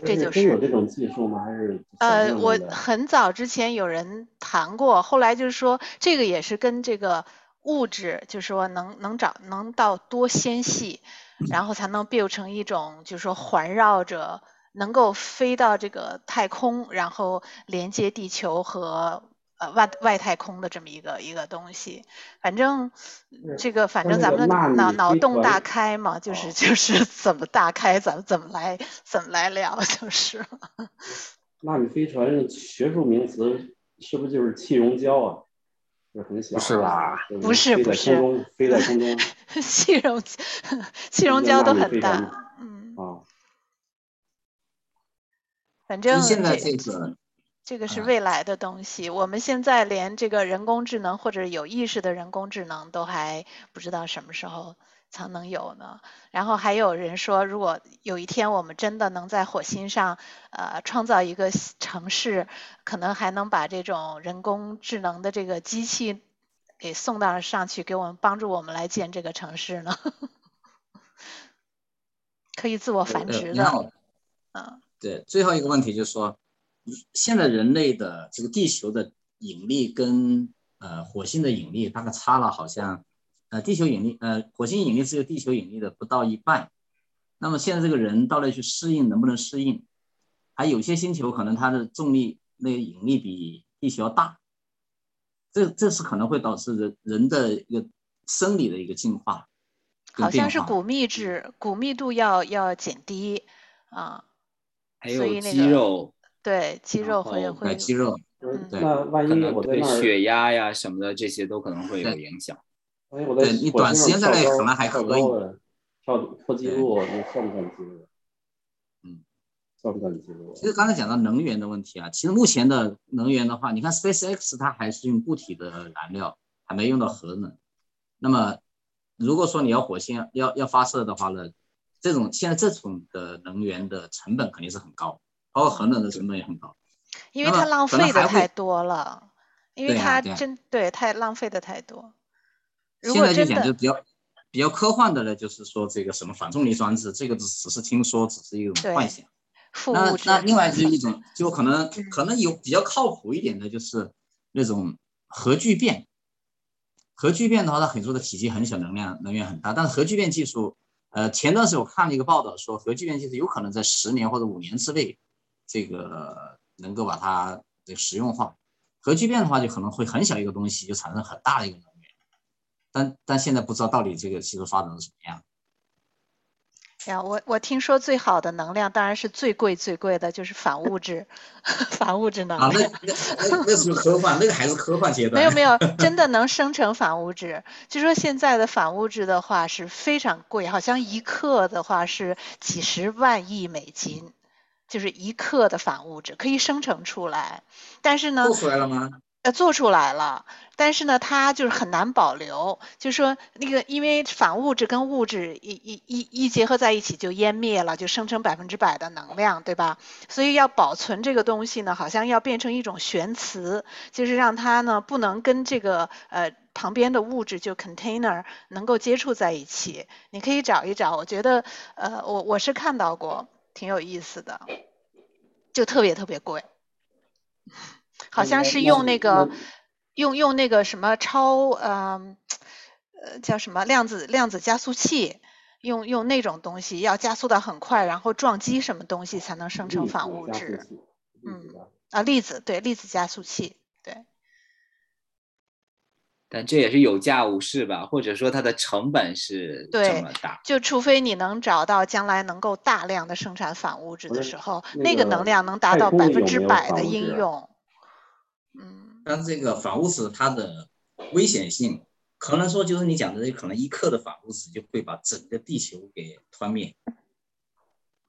这就真有是这种技术吗？还是呃，我很早之前有人谈过，后来就是说这个也是跟这个物质，就是说能能找能到多纤细。然后才能 build 成一种，就是说环绕着能够飞到这个太空，然后连接地球和呃外外太空的这么一个一个东西。反正这个反正咱们脑脑洞大开嘛，就是哦就是怎么大开，咱们怎么来怎么来聊，就是。纳米飞船学术名词是不是就是气溶胶啊？就是很小，不是吧？不是不是，飞在空中，<laughs> 气溶气溶胶都很大，嗯啊。反正现在这个这个是未来的东西，我们现在连这个人工智能或者有意识的人工智能都还不知道什么时候。才能有呢。然后还有人说，如果有一天我们真的能在火星上，呃，创造一个城市，可能还能把这种人工智能的这个机器给送到上去，给我们帮助我们来建这个城市呢。<laughs> 可以自我繁殖的。嗯，对，最后一个问题就是说，现在人类的这个地球的引力跟呃火星的引力大概差了，好像。呃，地球引力，呃，火星引力只有地球引力的不到一半。那么现在这个人到那去适应，能不能适应？还有些星球可能它的重力那个引力比地球要大，这这是可能会导致人人的一个生理的一个进化。好像是骨密质，骨密度要要减低啊。还有肌肉。对，肌肉会会。肌肉。那万一我对。血压呀什么的，这些都可能会有影响。对你短时间之内可能还可以跳破纪录，你算不算记录？嗯，算不算记录？其实刚才讲到能源的问题啊，其实目前的能源的话，你看 SpaceX 它还是用固体的燃料，还没用到核能。那么如果说你要火星要要发射的话呢，这种现在这种的能源的成本肯定是很高，包括核能的成本也很高，因为它浪费的太多了，因为它真对太浪费的太多。现在就讲就比较比较科幻的呢，就是说这个什么反重力装置，这个只只是听说，只是一种幻想。那那另外就是一种，<laughs> 就可能可能有比较靠谱一点的，就是那种核聚变。核聚变的话，它很多的体积很小，能量能源很大。但是核聚变技术，呃，前段时间我看了一个报道，说核聚变技术有可能在十年或者五年之内，这个能够把它这个实用化。核聚变的话，就可能会很小一个东西就产生很大的一个。但但现在不知道到底这个技术发展是什么样。呀，我我听说最好的能量当然是最贵最贵的，就是反物质，<laughs> 反物质能量。啊，那那那是科幻，那个还是科幻阶段。没有没有，真的能生成反物质。就说现在的反物质的话是非常贵，好像一克的话是几十万亿美金，就是一克的反物质可以生成出来。但是呢？做出来了吗？呃，做出来了，但是呢，它就是很难保留。就说那个，因为反物质跟物质一一一一结合在一起就湮灭了，就生成百分之百的能量，对吧？所以要保存这个东西呢，好像要变成一种玄磁，就是让它呢不能跟这个呃旁边的物质就 container 能够接触在一起。你可以找一找，我觉得呃，我我是看到过，挺有意思的，就特别特别贵。好像是用那个，用用那个什么超呃呃叫什么量子量子加速器，用用那种东西要加速的很快，然后撞击什么东西才能生成反物质？嗯啊粒子对粒子加速器对。但这也是有价无市吧，或者说它的成本是这么大。就除非你能找到将来能够大量的生产反物质的时候，那个能量能达到百分之百的应用。嗯，但这个反物质它的危险性，可能说就是你讲的，可能一克的反物质就会把整个地球给团灭。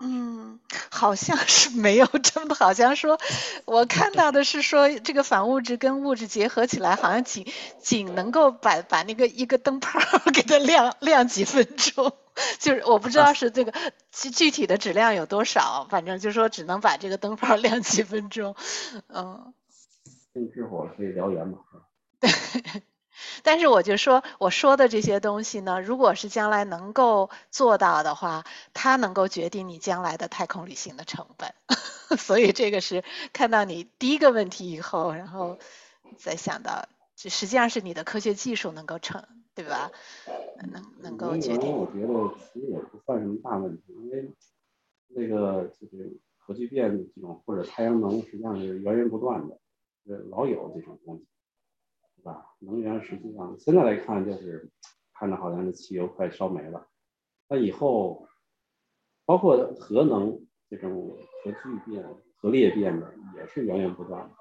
嗯，好像是没有这么，好像说，我看到的是说，这个反物质跟物质结合起来，好像仅仅能够把把那个一个灯泡 <laughs> 给它亮亮几分钟，就是我不知道是这个具具体的质量有多少，反正就说只能把这个灯泡 <laughs> 亮几分钟，嗯。跟之火可以燎原嘛？对，<laughs> 但是我就说，我说的这些东西呢，如果是将来能够做到的话，它能够决定你将来的太空旅行的成本。<laughs> 所以这个是看到你第一个问题以后，然后再想到，这实际上是你的科学技术能够成，对吧？能能够决定。我觉得其实也不算什么大问题，因为那个就是核聚变这种或者太阳能，实际上是源源不断的。老有这种东西，是吧？能源实际上现在来看，就是看着好像是汽油快烧没了。那以后，包括核能这种核聚变、核裂变的，也是源源不断的，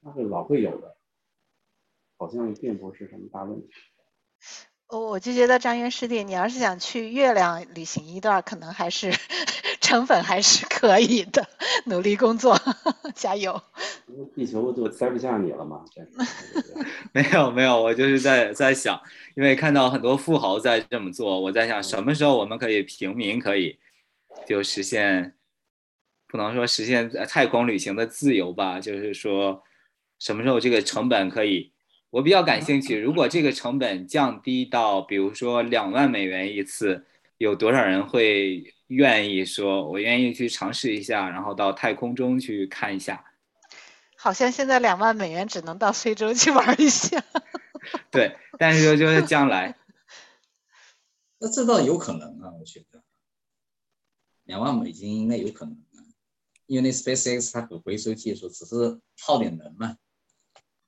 那是老会有的，好像并不是什么大问题。我我就觉得张元师弟，你要是想去月亮旅行一段，可能还是 <laughs> 成本还是可以的，努力工作，<laughs> 加油。地球就塞不下你了吗？<laughs> <laughs> 没有没有，我就是在在想，因为看到很多富豪在这么做，我在想什么时候我们可以平民可以就实现，不能说实现太空旅行的自由吧，就是说什么时候这个成本可以。我比较感兴趣，如果这个成本降低到，比如说两万美元一次，有多少人会愿意说，我愿意去尝试一下，然后到太空中去看一下？好像现在两万美元只能到非洲去玩一下。<laughs> 对，但是说就是将来，<laughs> 那这倒有可能啊，我觉得，两万美金应该有可能啊，因为那 SpaceX 它可回收技术只是耗点能嘛。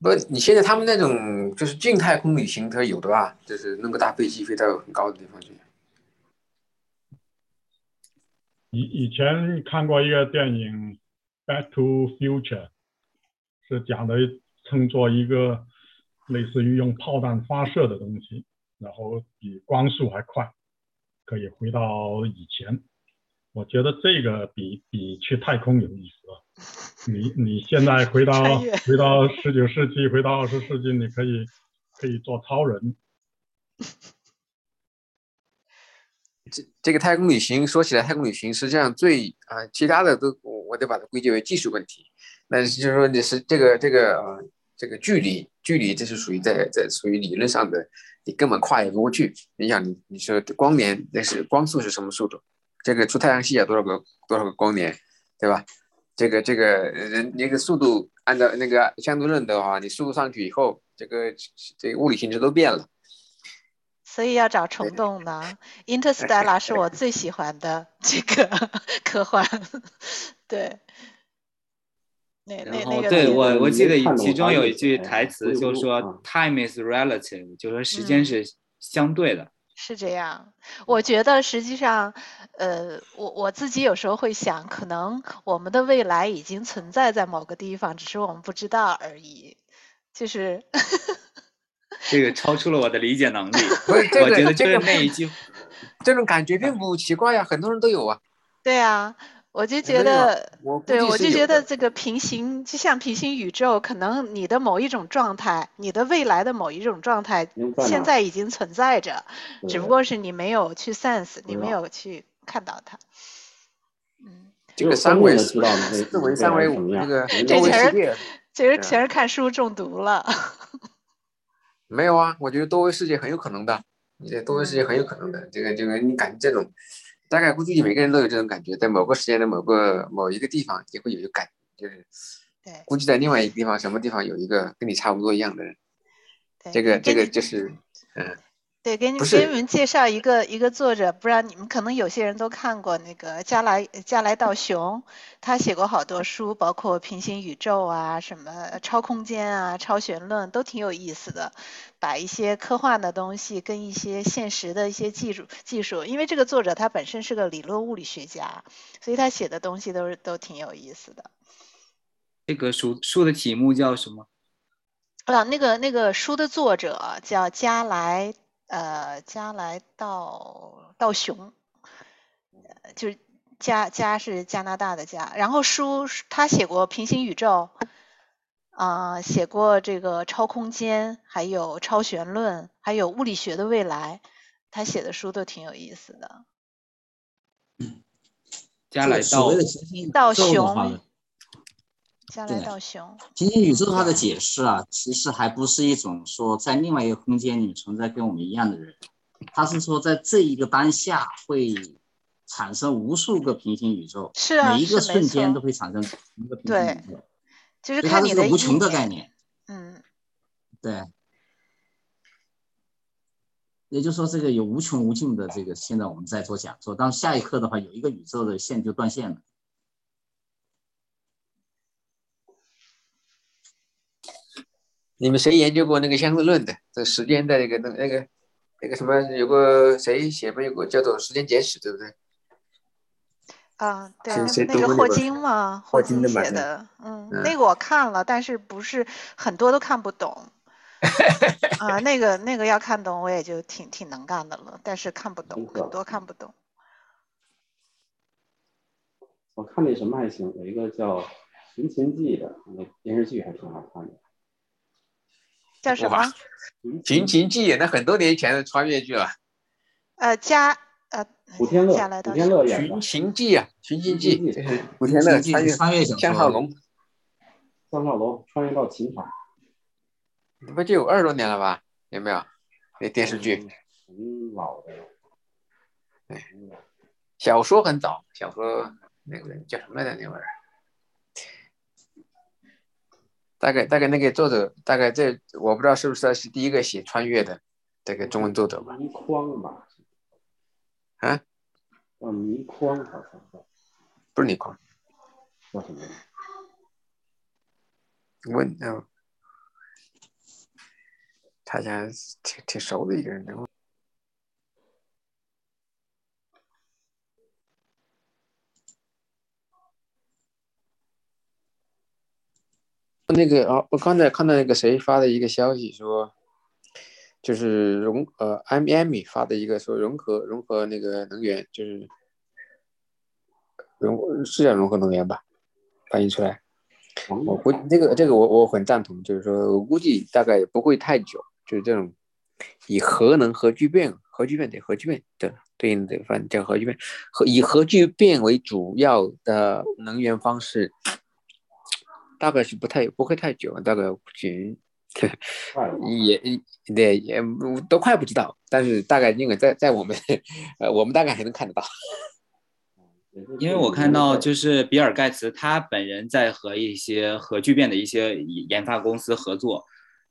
不，你现在他们那种就是近太空旅行，它有的吧？就是弄个大飞机飞到很高的地方去。以以前看过一个电影《Back to Future》，是讲的称作一个类似于用炮弹发射的东西，然后比光速还快，可以回到以前。我觉得这个比比去太空有意思啊。你你现在回到 <laughs> 回到十九世纪，回到二十世纪，你可以可以做超人。<laughs> 这这个太空旅行说起来，太空旅行实际上最啊，其他的都我我得把它归结为技术问题。但是就是说你是这个这个呃这个距离距离，这是属于在在属于理论上的，你根本跨越不过去。你想你你说光年那是光速是什么速度？这个出太阳系要多少个多少个光年，对吧？这个这个人那个速度，按照那个相对论的话，你速度上去以后，这个这个物理性质都变了。所以要找虫洞呢。Interstellar 是我最喜欢的这个 <laughs> 科幻，<laughs> 对。那那那个。对我我记得其中有一句台词，就是说 “time is relative”，就是说时间是相对的。是这样，我觉得实际上，呃，我我自己有时候会想，可能我们的未来已经存在在某个地方，只是我们不知道而已。就是，<laughs> 这个超出了我的理解能力。<laughs> 不是这个这个那一句，这种感觉并不奇怪呀，很多人都有啊。对啊。我就觉得，对，我就觉得这个平行，就像平行宇宙，可能你的某一种状态，你的未来的某一种状态，现在已经存在着，只不过是你没有去 sense，你没有去看到它。嗯，这个三维知道吗四维三维五这个这全是这是全是看书中毒了。<laughs> 没有啊，我觉得多维世界很有可能的，你这多维世界很有可能的，这个这个你感觉这种。大概估计每个人都有这种感觉，在某个时间的某个某一个地方也会有一个感，就是对，估计在另外一个地方什么地方有一个跟你差不多一样的人，这个这个就是嗯。对，给你们给你们介绍一个一个作者，不知道你们可能有些人都看过那个加来加来道雄，他写过好多书，包括平行宇宙啊、什么超空间啊、超弦论，都挺有意思的。把一些科幻的东西跟一些现实的一些技术技术，因为这个作者他本身是个理论物理学家，所以他写的东西都是都挺有意思的。这个书书的题目叫什么？啊，那个那个书的作者叫加来。呃，加来道道雄，就是加加是加拿大的加，然后书他写过平行宇宙，啊，写过这个超空间，还有超弦论，还有物理学的未来，他写的书都挺有意思的。加来道道雄。加来道雄，平行宇宙它的解释啊，其实还不是一种说在另外一个空间里存在跟我们一样的人，他是说在这一个当下会产生无数个平行宇宙，是啊，每一个瞬间都会产生一个平行宇宙，就是看你的无穷的概念，嗯，对，也就是说这个有无穷无尽的这个，现在我们在做讲座，当下一刻的话，有一个宇宙的线就断线了。你们谁研究过那个相对论的？这时间的那个、那、那个、那个什么？有个谁写过有个叫做《时间简史》，对不对？啊，对，那个霍金嘛，霍霍金写的，嗯，嗯那个我看了，但是不是很多都看不懂。<laughs> 啊，那个那个要看懂，我也就挺挺能干的了，但是看不懂，很多看不懂。我看那什么还行，有一个叫《寻秦记》的那个电视剧还挺好看的。叫什么？《寻秦记》那很多年前的穿越剧了，呃，加呃，古天乐下来，古《天乐演的寻。秦记》啊，《寻秦记寻秦》记这是古天乐穿越穿越小说，项少龙，项少龙穿越到秦朝，这不就有二十多年了吧？有没有？那电视剧、很老的。哎小说很早，小说那个人叫什么来着？那玩意儿？大概大概那个作者，大概这我不知道是不是他是第一个写穿越的这个中文作者吧？倪匡吧？啊，叫倪匡，好像是不是倪匡，叫什么？问嗯，他家挺挺熟的一个人，那个啊，我刚才看到那个谁发的一个消息说，就是融呃艾米艾米发的一个说融合融合那个能源，就是融是叫融合能源吧，翻译出来。我估计这个这个我我很赞同，就是说我估计大概也不会太久，就是这种以核能核聚变核聚变对核聚变对对应的反叫核聚变核以核聚变为主要的能源方式，大概是不太不会太久，大概估计，也对也都快不知道，但是大概应该在在我们呃我们大概还能看得到。<laughs> 因为我看到就是比尔盖茨他本人在和一些核聚变的一些研发公司合作，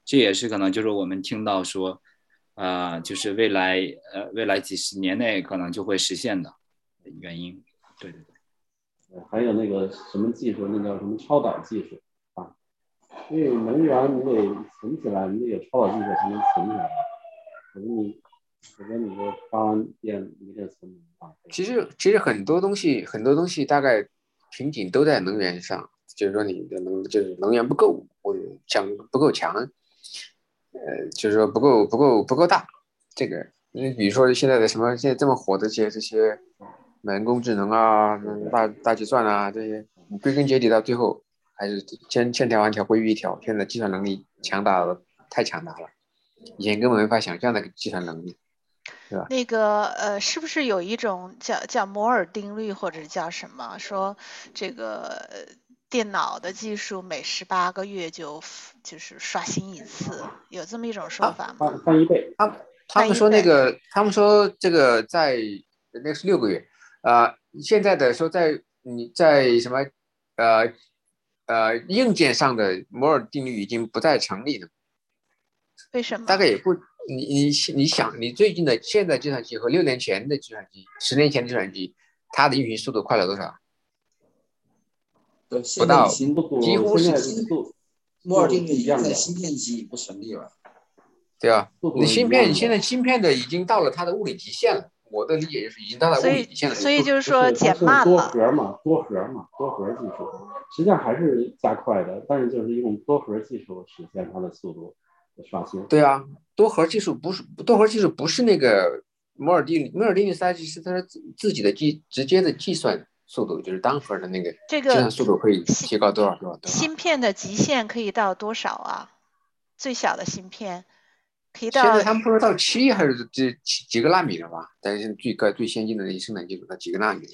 这也是可能就是我们听到说，啊、就是未来呃未来几十年内可能就会实现的原因。对对对，还有那个什么技术，那叫什么超导技术啊？因为能源你得存起来，你得有超导技术才能存起来，否则你否则你就发完电没地儿存。其实其实很多东西很多东西大概瓶颈都在能源上，就是说你的能就是能源不够，或者强不够强，呃，就是说不够不够不够大。这个你比如说现在的什么现在这么火的这些这些人工智能啊、嗯大大计算啊这些，归根结底到最后还是千千条万条归于一条。现在计算能力强大了，太强大了，以前根本没法想象的计算能力。那个呃，是不是有一种叫叫摩尔定律，或者叫什么？说这个呃电脑的技术每十八个月就就是刷新一次，有这么一种说法吗？翻翻一倍，他他们说那个，他们说这个在那个是六个月，呃，现在的说在你在什么呃呃硬件上的摩尔定律已经不再成立了，为什么？大概也不你你你想你最近的现在计算机和六年前的计算机、十年前的计算机，它的运行速度快了多少？对，不到几乎是摩尔定律一样的芯片级不成立了。对啊？你芯片现在芯片的已经到了它的物理极限了，我的理解就是已经到了物所以理极限了。所以就是说减慢了。多核嘛，多核嘛，多核技术，实际上还是加快的，但是就是用多核技术实现它的速度的刷新。对啊，多核技术不是多核技术不是那个摩尔定律，摩尔定律它其实它是自自己的计直接的计算速度，就是单核的那个这计算个速度可以提高多少多少多少。芯片的极限可以到多少啊？最小的芯片现在他们不知道到七还是这几几个纳米了吧？但是最高最先进的那些生产技术到几个纳米，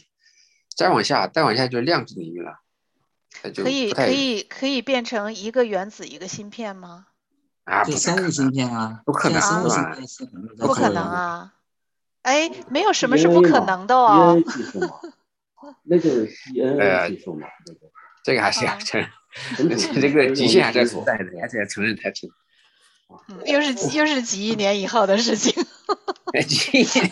再往下再往下就是量子领域了，可以可以可以变成一个原子一个芯片吗？啊，就生物不太可能芯片啊，不可能不可能啊！哎，没有什么是不可能的哦。<laughs> <laughs> 技术嘛，那就是 DNA 技术嘛？这个还是要嗯承认，<laughs> 这个极限还是要技术存在的，还是要承认才行。嗯，又是又是几亿年以后的事情。几亿年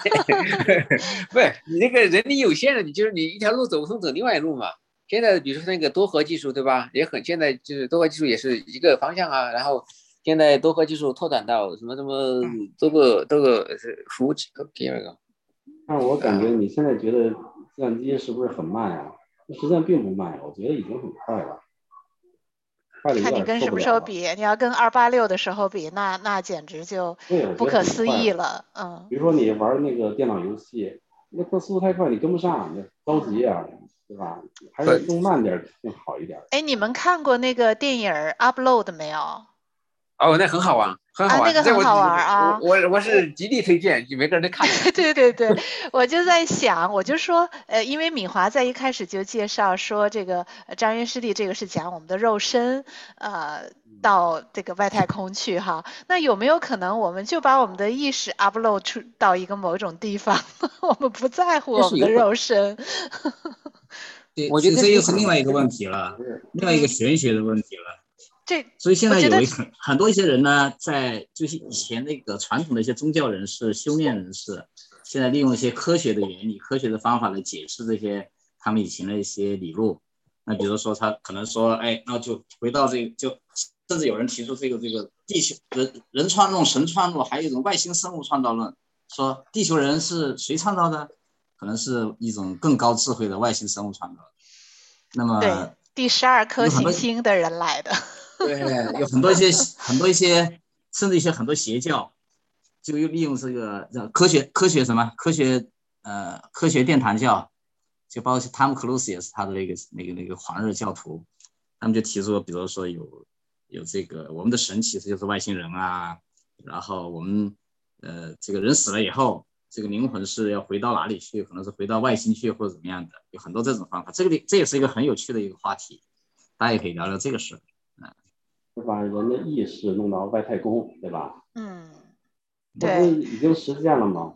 <laughs> 不是你那个人力有限的，你就是你一条路走不通，走另外一路嘛。现在比如说那个多核技术，对吧？也很现在就是多核技术也是一个方向啊。然后现在多核技术拓展到什么什么多个多个是服务器第二个，但我感觉你现在觉得计算机是不是很慢啊？实际上并不慢，我觉得已经很快了。看你跟什么。时候比？你要跟二八六的时候比，那那简直就不可思议了。嗯，比如说你玩那个电脑游戏，那它速度太快，你跟不上，你着急啊，对吧？还是用慢点儿更好一点儿。哎，你们看过那个电影儿 Upload 没有？哦，那很好玩，很好玩，啊那个很好玩啊我我我是极力推荐，每个人都看看。<laughs> 对对对，我就在想，我就说，呃，因为敏华在一开始就介绍说，这个呃张云师弟这个是讲我们的肉身，呃，到这个外太空去哈。那有没有可能，我们就把我们的意识 upload 出到一个某种地方，<laughs> 我们不在乎我们的肉身？<laughs> 对我觉得这又是另外一个问题了，另外一个玄学的问题了。这所以现在有一很很多一些人呢，在就是以前那个传统的一些宗教人士、修炼人士，现在利用一些科学的原理、科学的方法来解释这些他们以前的一些理论。那比如说他可能说，哎，那就回到这个，就甚至有人提出这个这个地球人人创论、神创论，还有一种外星生物创造论，说地球人是谁创造的？可能是一种更高智慧的外星生物创造的。那么对第十二颗行星的人来的。<laughs> 对，有很多一些很多一些，甚至一些很多邪教，就又利用这个叫科学科学什么科学呃科学殿堂教，就包括汤姆克鲁斯也是他的那个那个那个狂热教徒，他们就提出，比如说有有这个我们的神其实就是外星人啊，然后我们呃这个人死了以后，这个灵魂是要回到哪里去？可能是回到外星去或者怎么样的，有很多这种方法。这个里这也是一个很有趣的一个话题，大家也可以聊聊这个事。就把人的意识弄到外太空，对吧？嗯，对已经实现了吗？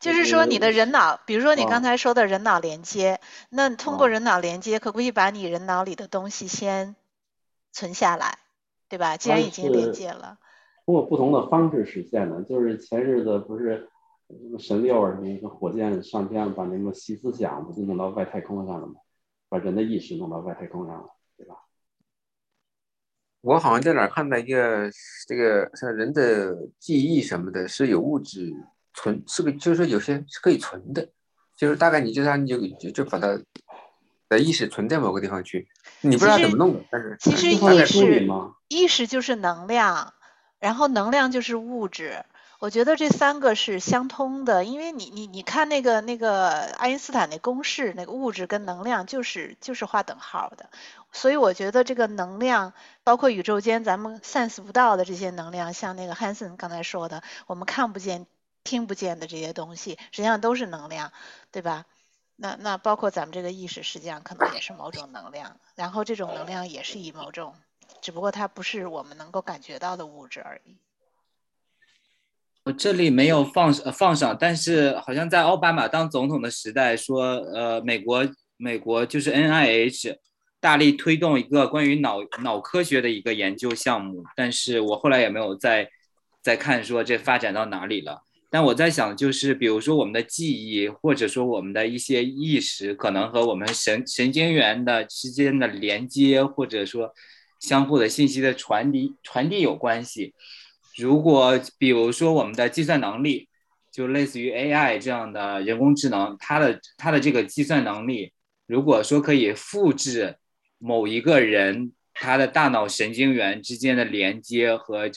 就是说你的人脑，比如说你哦刚才说的人脑连接，那通过哦人脑连接，可不可以把你人脑里的东西先存下来，对吧？既然已经连接了，通过不同的方式实现的，就是前日子不是什么神六儿那个火箭上天，把那个新思想不就弄到外太空上了吗？把人的意识弄到外太空上了？我好像在哪儿看到一个这个像人的记忆什么的，是有物质存，是个就是说有些是可以存的，就是大概你就让你就就就把它的意识存在某个地方去，你不知道怎么弄的，但是其实意识？意识就是能量，然后能量就是物质。我觉得这三个是相通的，因为你你你看那个那个爱因斯坦那公式，那个物质跟能量就是就是画等号的，所以我觉得这个能量，包括宇宙间咱们 sense 不到的这些能量，像那个 Hansen 刚才说的，我们看不见、听不见的这些东西，实际上都是能量，对吧？那那包括咱们这个意识，实际上可能也是某种能量，然后这种能量也是以某种，只不过它不是我们能够感觉到的物质而已。我这里没有放放上，但是好像在奥巴马当总统的时代说，呃，美国美国就是 NIH 大力推动一个关于脑脑科学的一个研究项目，但是我后来也没有再再看说这发展到哪里了。但我在想，就是比如说我们的记忆，或者说我们的一些意识，可能和我们神神经元的之间的连接，或者说相互的信息的传递传递有关系。如果比如说我们的计算能力，就类似于 AI 这样的人工智能，它的它的这个计算能力，如果说可以复制某一个人他的大脑神经元之间的连接和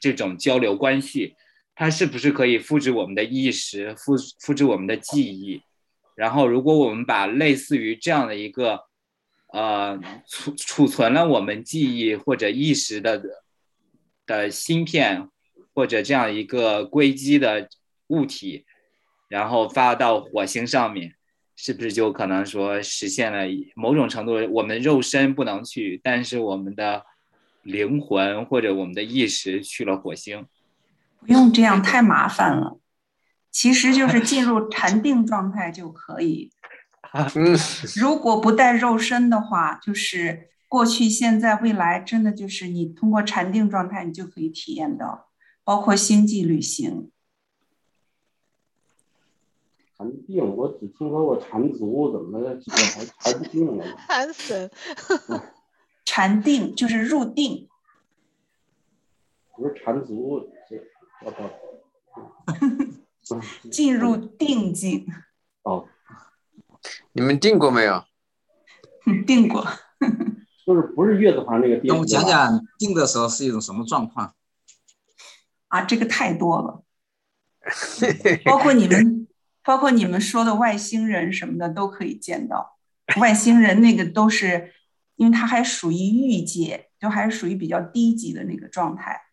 这种交流关系，它是不是可以复制我们的意识，复复制我们的记忆？然后，如果我们把类似于这样的一个呃储储存了我们记忆或者意识的的芯片或者这样一个硅基的物体，然后发到火星上面，是不是就可能说实现了某种程度我们肉身不能去，但是我们的灵魂或者我们的意识去了火星？不用这样，太麻烦了。<laughs> 其实就是进入禅定状态就可以。<laughs> 嗯，如果不带肉身的话，就是过去、现在、未来，真的就是你通过禅定状态，你就可以体验到，包括星际旅行。禅定，我只听说过禅足，怎么这个还 <laughs> <laughs> 禅定了呢？安森，禅定就是入定，不是禅足，<laughs> 进入定境。哦，你们定过没有？定过。就是不是月子旁那个跟我讲讲定的时候是一种什么状况？啊，这个太多了，包括你们，包括你们说的外星人什么的都可以见到。外星人那个都是，因为它还属于欲界，就还是属于比较低级的那个状态。<laughs>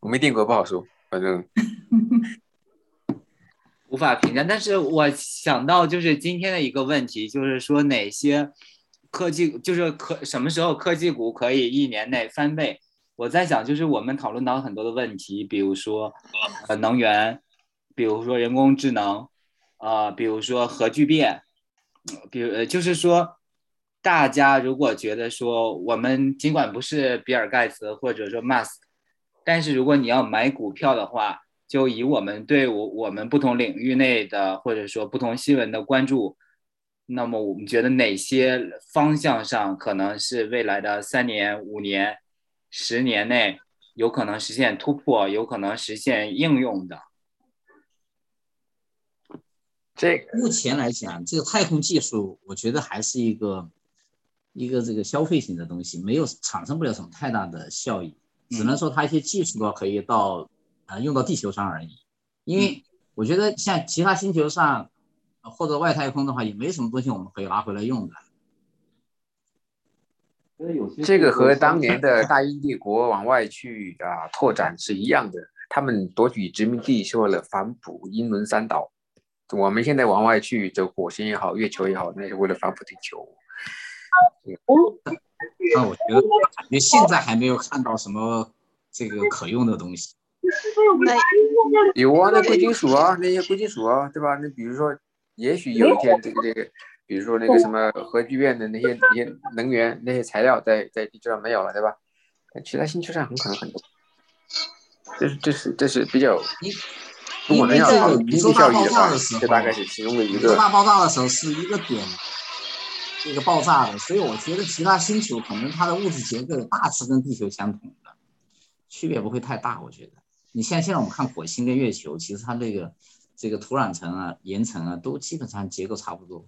我没定过，不好说，反正。<laughs> 无法评价，但是我想到就是今天的一个问题，就是说哪些科技就是科什么时候科技股可以一年内翻倍？我在想，就是我们讨论到很多的问题，比如说呃能源，比如说人工智能，啊，比如说核聚变，比如就是说大家如果觉得说我们尽管不是比尔盖茨或者说 mask，但是如果你要买股票的话。就以我们对我我们不同领域内的或者说不同新闻的关注，那么我们觉得哪些方向上可能是未来的三年、五年、十年内有可能实现突破、有可能实现应用的？这目前来讲，这个太空技术，我觉得还是一个一个这个消费型的东西，没有产生不了什么太大的效益，只能说它一些技术的话可以到。啊，用到地球上而已，因为我觉得像其他星球上或者外太空的话，也没什么东西我们可以拿回来用的。这个和当年的大英帝国往外去啊拓展是一样的，他们夺取殖民地是为了反哺英伦三岛，我们现在往外去走火星也好，月球也好，那是为了反哺地球。那我觉得，感觉现在还没有看到什么这个可用的东西。有啊，那贵金属啊，那些贵金属啊，对吧？那比如说，也许有一天，这个这个，比如说那个什么核聚变的那些那些能源那些材料，在在地球上没有了，对吧？其他星球上很可能很多。这是这是这是比较。因为这个宇宙大爆炸的时候，这大概是其中的一个。宇宙大爆炸的时候是一个点，这个爆炸的，所以我觉得其他星球可能它的物质结构大致跟地球相同的，区别不会太大，我觉得。你像现在我们看火星跟月球，其实它那个这个土壤层啊、岩层啊，都基本上结构差不多。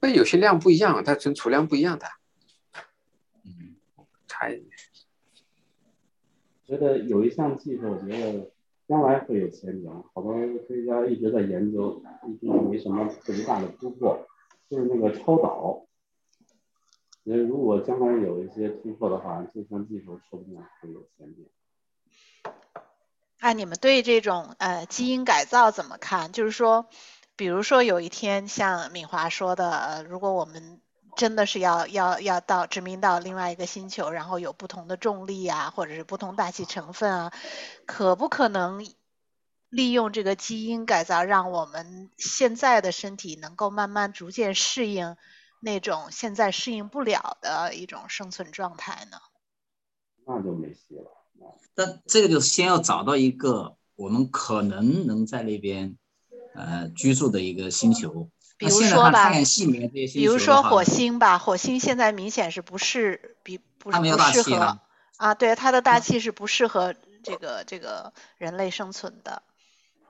那有些量不一样，它存储量不一样的。嗯，差。觉得有一项技术，我觉得将来会有前景。好多科学家一直在研究，一直没什么特别大的突破，就是那个超导。那如果将来有一些突破的话，这项技术说不定会有前景。哎，你们对这种呃基因改造怎么看？就是说，比如说有一天像敏华说的，呃，如果我们真的是要要要到殖民到另外一个星球，然后有不同的重力啊，或者是不同大气成分啊，可不可能利用这个基因改造，让我们现在的身体能够慢慢逐渐适应那种现在适应不了的一种生存状态呢？那就没戏了。但这个就是先要找到一个我们可能能在那边呃居住的一个星球。比如说吧，比如说火星吧，火星现在明显是不适，比不不适合啊，对，它的大气是不适合这个这个人类生存的。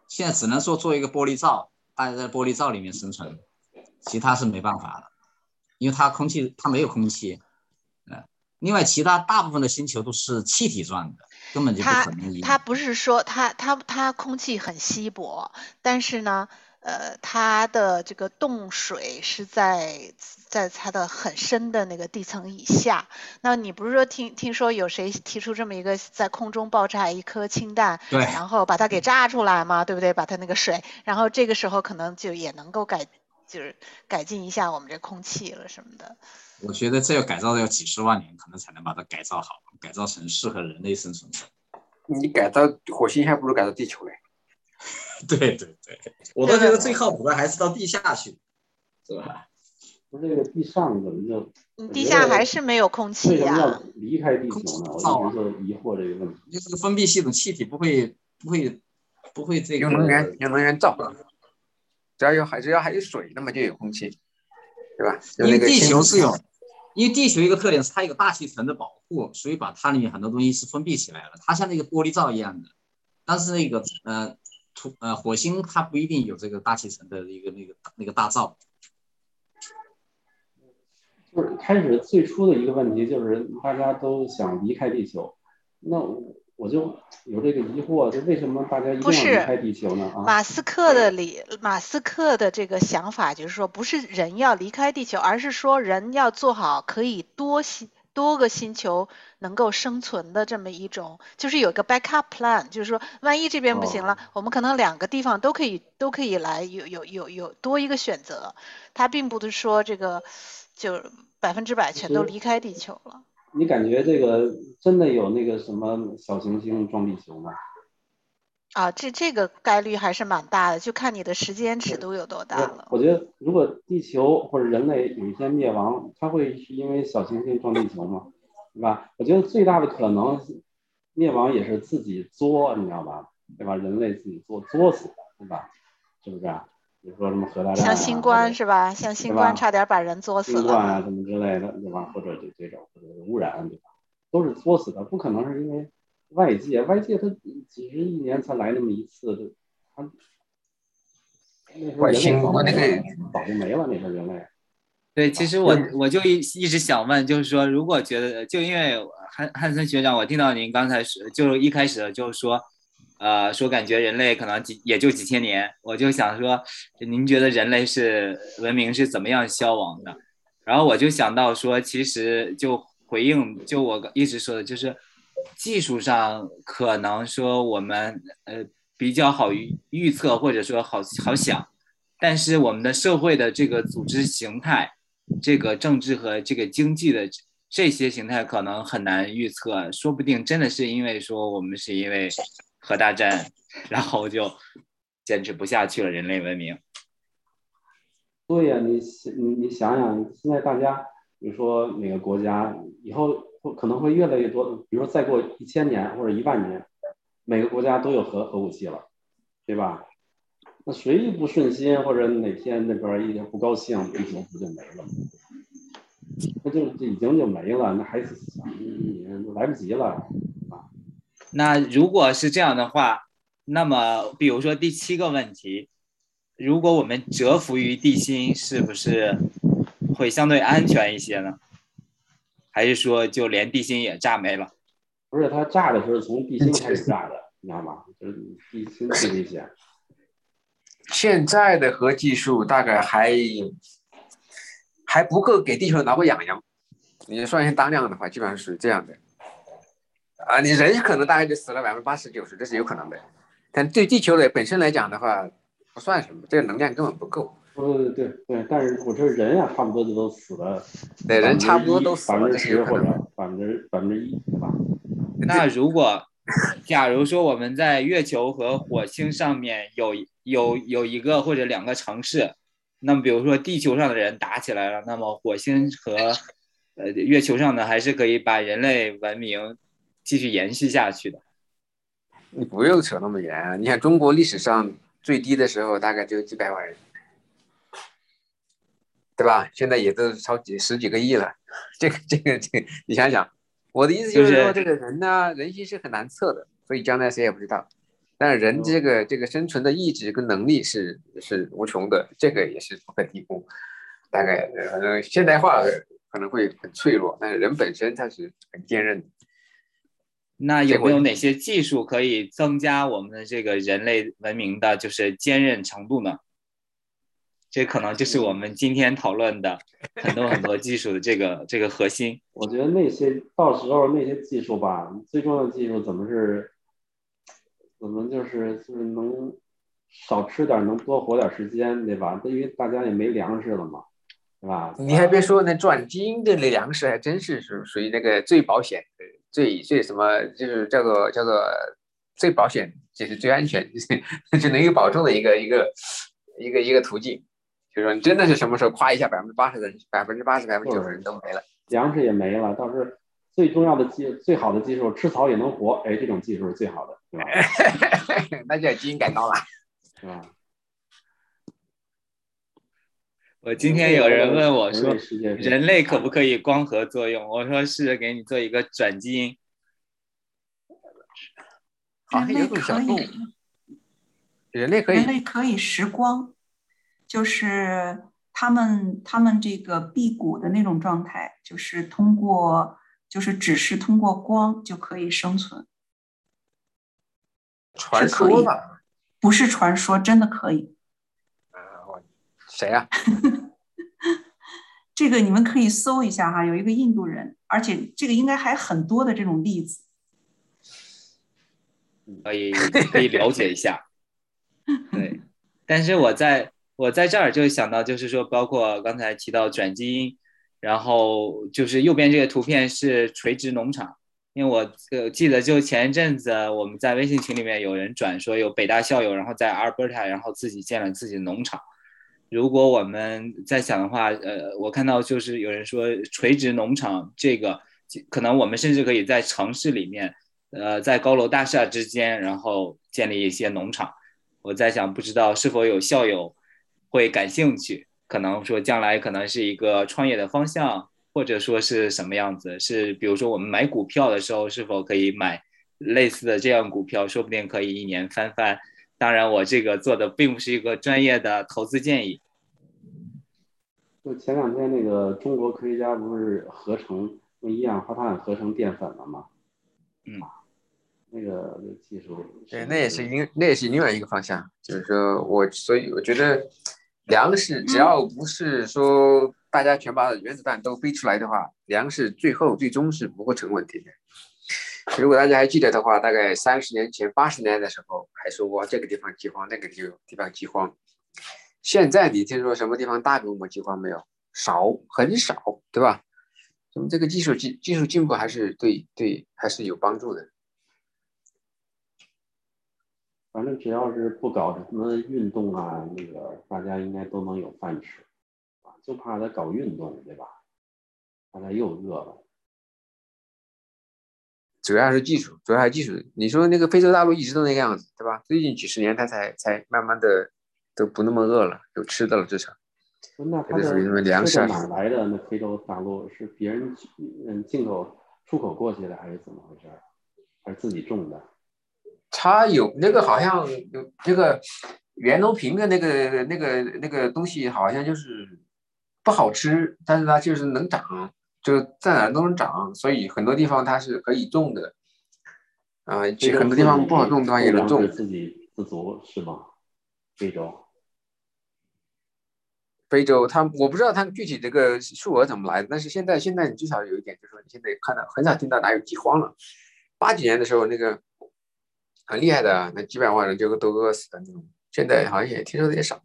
现在只能说做一个玻璃罩，大家在玻璃罩里面生存，其他是没办法的，因为它空气它没有空气。另外，其他大部分的星球都是气体状的，根本就不可能。它不是说它它它空气很稀薄，但是呢，呃，它的这个冻水是在在它的很深的那个地层以下。那你不是说听听说有谁提出这么一个在空中爆炸一颗氢弹，对，然后把它给炸出来吗？对不对？把它那个水，然后这个时候可能就也能够改，就是改进一下我们这空气了什么的。我觉得这要改造要几十万年，可能才能把它改造好，改造成适合人类生存的。<laughs> 你改造火星还不如改造地球嘞。<laughs> 对对对，我倒觉得最靠谱的还是到地下去，是吧？不是这个地上怎么就？地下还是没有空气呀。离开地球呢？我就疑惑这个问题。就是封闭系统，气体不会不会不会这个。用能源用能源造，只要有海，只要还有水，那么就有空气，对吧？因为地球是有。因为地球一个特点是它有大气层的保护，所以把它里面很多东西是封闭起来了，它像那个玻璃罩一样的。但是那个呃，土呃火星它不一定有这个大气层的一个那个那个大罩。就是开始最初的一个问题就是大家都想离开地球，那我就有这个疑惑，就为什么大家一定要离开地球呢？啊，马斯克的理，马斯克的这个想法就是说，不是人要离开地球，而是说人要做好可以多星多个星球能够生存的这么一种，就是有个 backup plan，就是说万一这边不行了，我们可能两个地方都可以都可以来，有有有有多一个选择。他并不是说这个。就百分之百全都离开地球了。你感觉这个真的有那个什么小行星撞地球吗？啊，这这个概率还是蛮大的，就看你的时间尺度有多大了。我觉得如果地球或者人类有一天灭亡，它会是因为小行星撞地球吗？对吧？我觉得最大的可能灭亡也是自己作，你知道吧？对吧？人类自己作作死的，对吧？是不是？比如说什么核大战，像新冠是吧？像新冠差点把人作死了。新冠啊，什么之类的，对吧？或者这这种或者污染，对吧？都是作死的，不可能是因为外界，外界它几十亿年才来那么一次，它外星那个早就没了，那个人类。对，其实我我就一一直想问，就是说，如果觉得，就因为汉汉森学长，我听到您刚才是就一开始就是说。呃，说感觉人类可能几也就几千年，我就想说，您觉得人类是文明是怎么样消亡的？然后我就想到说，其实就回应就我一直说的，就是技术上可能说我们呃比较好预预测或者说好好想，但是我们的社会的这个组织形态、这个政治和这个经济的这些形态可能很难预测，说不定真的是因为说我们是因为。核大战，然后就坚持不下去了。人类文明。对呀，你你你想想，现在大家，比如说哪个国家以后可能会越来越多，比如说再过一千年或者一万年，每个国家都有核核武器了，对吧？那谁一不顺心，或者哪天那边一点不高兴，地球不就没了？那就已经就没了，那还你来不及了。那如果是这样的话，那么比如说第七个问题，如果我们蛰伏于地心，是不是会相对安全一些呢？还是说就连地心也炸没了？不是，它炸的时候从地心开始炸的，你知道吗？就是地心最危险。<laughs> 现在的核技术大概还还不够给地球挠个痒痒，你算一下当量的话，基本上是这样的。啊，你人可能大概就死了百分之八十九十，这是有可能的。但对地球的本身来讲的话，不算什么，这个能量根本不够。对对对，但是我这人啊，差不多就都死了。对，人差不多都死了，百分之十或者百分之百分之一，对吧？那如果，假如说我们在月球和火星上面有有有一个或者两个城市，那么比如说地球上的人打起来了，那么火星和呃月球上的还是可以把人类文明。继续延续下去的，你不用扯那么远啊！你看中国历史上最低的时候大概只有几百万人，对吧？现在也都超几十几个亿了。这个这个这，个，你想想，我的意思就是说，这个人呢，人心是很难测的，所以将来谁也不知道。但是人这个这个生存的意志跟能力是是无穷的，这个也是不可低估。大概反正现代化可能会很脆弱，但是人本身他是很坚韧的。那有没有哪些技术可以增加我们的这个人类文明的，就是坚韧程度呢？这可能就是我们今天讨论的很多很多技术的这个这个核心。我觉得那些到时候那些技术吧，最重要的技术怎么是，怎么就是就是能少吃点，能多活点时间，对吧？因为大家也没粮食了嘛，对吧？你还别说，那转基因的那粮食还真是属属于那个最保险的。最最什么就是叫做叫做最保险，就是最安全，<laughs> 就能有保证的一个一个一个一个途径。就是说，你真的是什么时候夸一下，百分之八十的人，百分之八十、百分之九十人都没了，粮食也没了。倒是最重要的技，最好的技术，吃草也能活。哎，这种技术是最好的，对吧？<laughs> 那叫基因改造了，是吧？我今天有人问我说：“人类可不可以光合作用？”我说：“试着给你做一个转基因。”人类可以，人类可以人类可以时光，就是他们他们这个辟谷的那种状态，就是通过就是只是通过光就可以生存，传是可以说吧？不是传说，真的可以。谁啊？<laughs> 这个你们可以搜一下哈，有一个印度人，而且这个应该还很多的这种例子。可以可以了解一下。<laughs> 对，但是我在我在这儿就想到，就是说，包括刚才提到转基因，然后就是右边这个图片是垂直农场，因为我呃记得就前一阵子我们在微信群里面有人转说有北大校友，然后在阿尔伯塔，然后自己建了自己的农场。如果我们在想的话，呃，我看到就是有人说垂直农场这个，可能我们甚至可以在城市里面，呃，在高楼大厦之间，然后建立一些农场。我在想，不知道是否有校友会感兴趣，可能说将来可能是一个创业的方向，或者说是什么样子？是比如说我们买股票的时候，是否可以买类似的这样股票，说不定可以一年翻番。当然，我这个做的并不是一个专业的投资建议。就前两天那个中国科学家不是合成用一氧化碳合成淀粉了吗？嗯，那个技术，对，那也是另那也是另外一个方向，就是说我所以我觉得粮食只要不是说大家全把原子弹都飞出来的话，粮食最后最终是不会成问题的。如果大家还记得的话，大概三十年前、八十年的时候，还说过这个地方饥荒，那个地地方饥荒。现在你听说什么地方大规模饥荒没有？少，很少，对吧？那么这个技术技技术进步还是对对还是有帮助的。反正只要是不搞什么运动啊，那个大家应该都能有饭吃，就怕他搞运动，对吧？大家又饿了。主要是技术，主要还是技术。你说那个非洲大陆一直都那个样子，对吧？最近几十年，它才才慢慢的都不那么饿了，有吃的了，至少。那它的什么粮食啊哪来的？那非洲大陆是别人嗯进口出口过去的，还是怎么回事？还是自己种的？它有那个好像有这个袁隆平的那个那个那个东西，好像就是不好吃，但是它就是能长，就在哪都能长，所以很多地方它是可以种的。啊、其实很多地方不好种的话也能种。自己自足是吗？非洲非洲，它我不知道它具体这个数额怎么来的，但是现在现在你至少有一点，就是说你现在看到很少听到哪有饥荒了。八几年的时候，那个很厉害的，那几百万人就都饿死的那种，现在好像也听说的也少。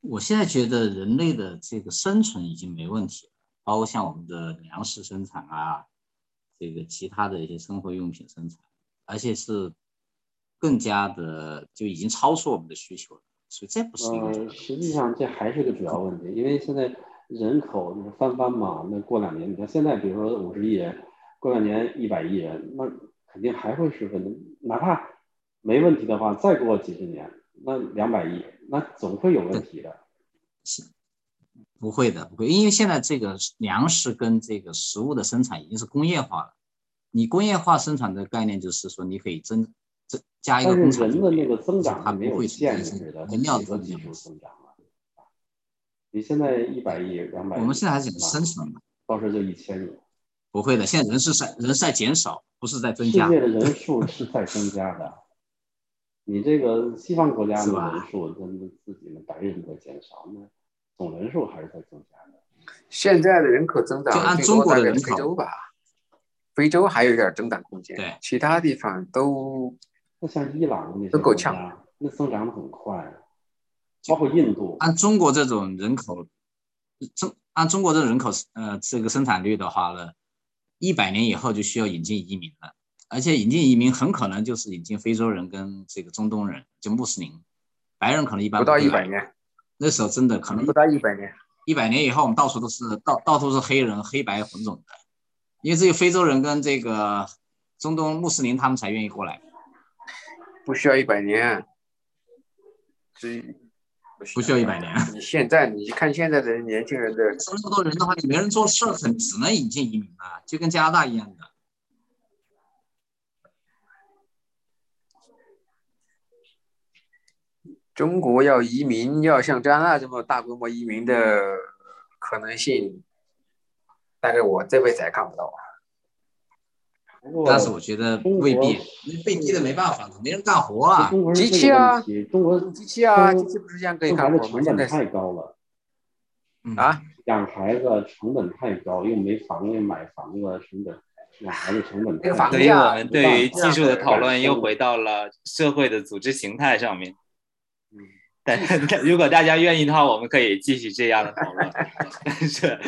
我现在觉得人类的这个生存已经没问题了，包括像我们的粮食生产啊，这个其他的一些生活用品生产，而且是更加的就已经超出我们的需求了，所以这不是一个呃，实际上这还是个主要问题，因为现在人口就是翻番嘛，那过两年，你看现在比如说五十亿人，过两年一百亿人，那肯定还会是问题，哪怕没问题的话，再过几十年，那两百亿，那总会有问题的。不会的，不会，因为现在这个粮食跟这个食物的生产已经是工业化了。你工业化生产的概念就是说，你可以增增加一个但工是人的那个增长它没有限制的，它原料几何级的数增长了。你现在一百亿、两百亿，我们现在还是讲生存嘛，到时候就一千亿。不会的。现在人是在人是在减少，不是在增加世加。界的人 <laughs> 数是在增加的，你这个西方国家的人数，跟自己的白人在减少，那总人数还是在增加的。现在的人口增长就按中国的人口非洲吧，非洲还有点增长空间，对其他地方都那像伊朗那些都够呛国家，那增长的很快，包括印度，按中国这种人口，中按中国这种人口呃这个生产率的话呢，一百年以后就需要引进移民了，而且引进移民很可能就是引进非洲人跟这个中东人，就穆斯林，白人可能一般不到会来一百年，那时候真的可能不到一百年。一百年以后，我们到处都是到到处是黑人、黑白混种的，因为只有非洲人跟这个中东穆斯林他们才愿意过来，不需要一百年，只不需要一百年。你现在你看现在的年轻人的，说那么多人的话，你没人做事，很只能引进移民啊，就跟加拿大一样的。中国要移民，要像加拿大这么大规模移民的可能性，但是我这辈子也看不到。啊但是我觉得未必，因为被逼的没办法，没人干活啊。机器啊中国机器啊，机器不是这样可以生干活吗？孩子成本现在太高了，嗯啊，养孩子成本太高，又没房又买房子成本，养孩子成本太高。那个房所以我们对于技术的讨论又回到了社会的组织形态上面。如果大家愿意的话，我们可以继续这样的讨论。<laughs> 但是，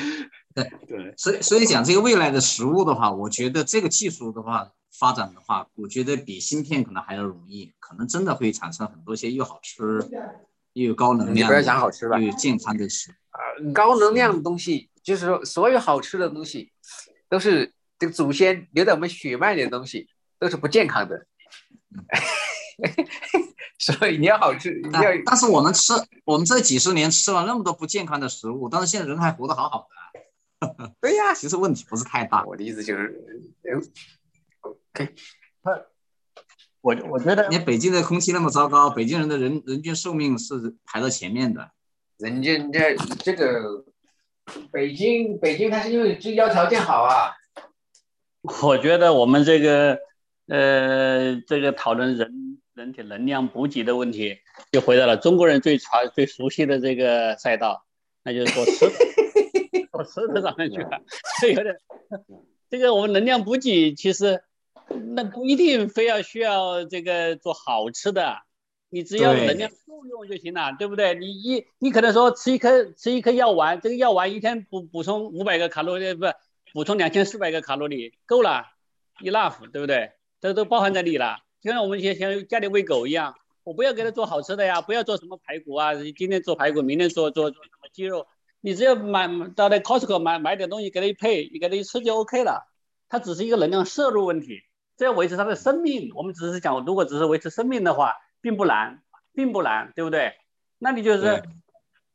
对，所以，所以讲这个未来的食物的话，我觉得这个技术的话发展的话，我觉得比芯片可能还要容易，可能真的会产生很多些又好吃又有高能你不要量的、讲好吃吧又有健康的食。呃，高能量的东西，就是说所有好吃的东西，都是这个祖先留在我们血脉里的东西，都是不健康的。<laughs> <laughs> 所以你要好吃，<laughs> 你但要但是我们吃，我们这几十年吃了那么多不健康的食物，但是现在人还活得好好的，<laughs> 对呀。其实问题不是太大。我的意思就是，呃，OK，我我觉得你看北京的空气那么糟糕，北京人的人人均寿命是排到前面的。人家这这个北京，北京它是因为居交条件好啊。我觉得我们这个呃这个讨论人人体能量补给的问题，就回到了中国人最传最熟悉的这个赛道，那就是说吃的，做吃的上面去了。这有点，这个我们能量补给其实那不一定非要需要这个做好吃的，你只要能量够用就行了，对不对？你一你可能说吃一颗吃一颗药丸，这个药丸一天补补充五百个卡路里，不是补充两千四百个卡路里，够了，enough，对不对？这都包含在里了。就像我们以前像家里喂狗一样，我不要给它做好吃的呀，不要做什么排骨啊，今天做排骨，明天做做做什么鸡肉，你只要买到那 Costco 买买点东西给它一配，你给它一吃就 OK 了。它只是一个能量摄入问题，这要维持它的生命，我们只是讲，如果只是维持生命的话，并不难，并不难，对不对？那你就是对，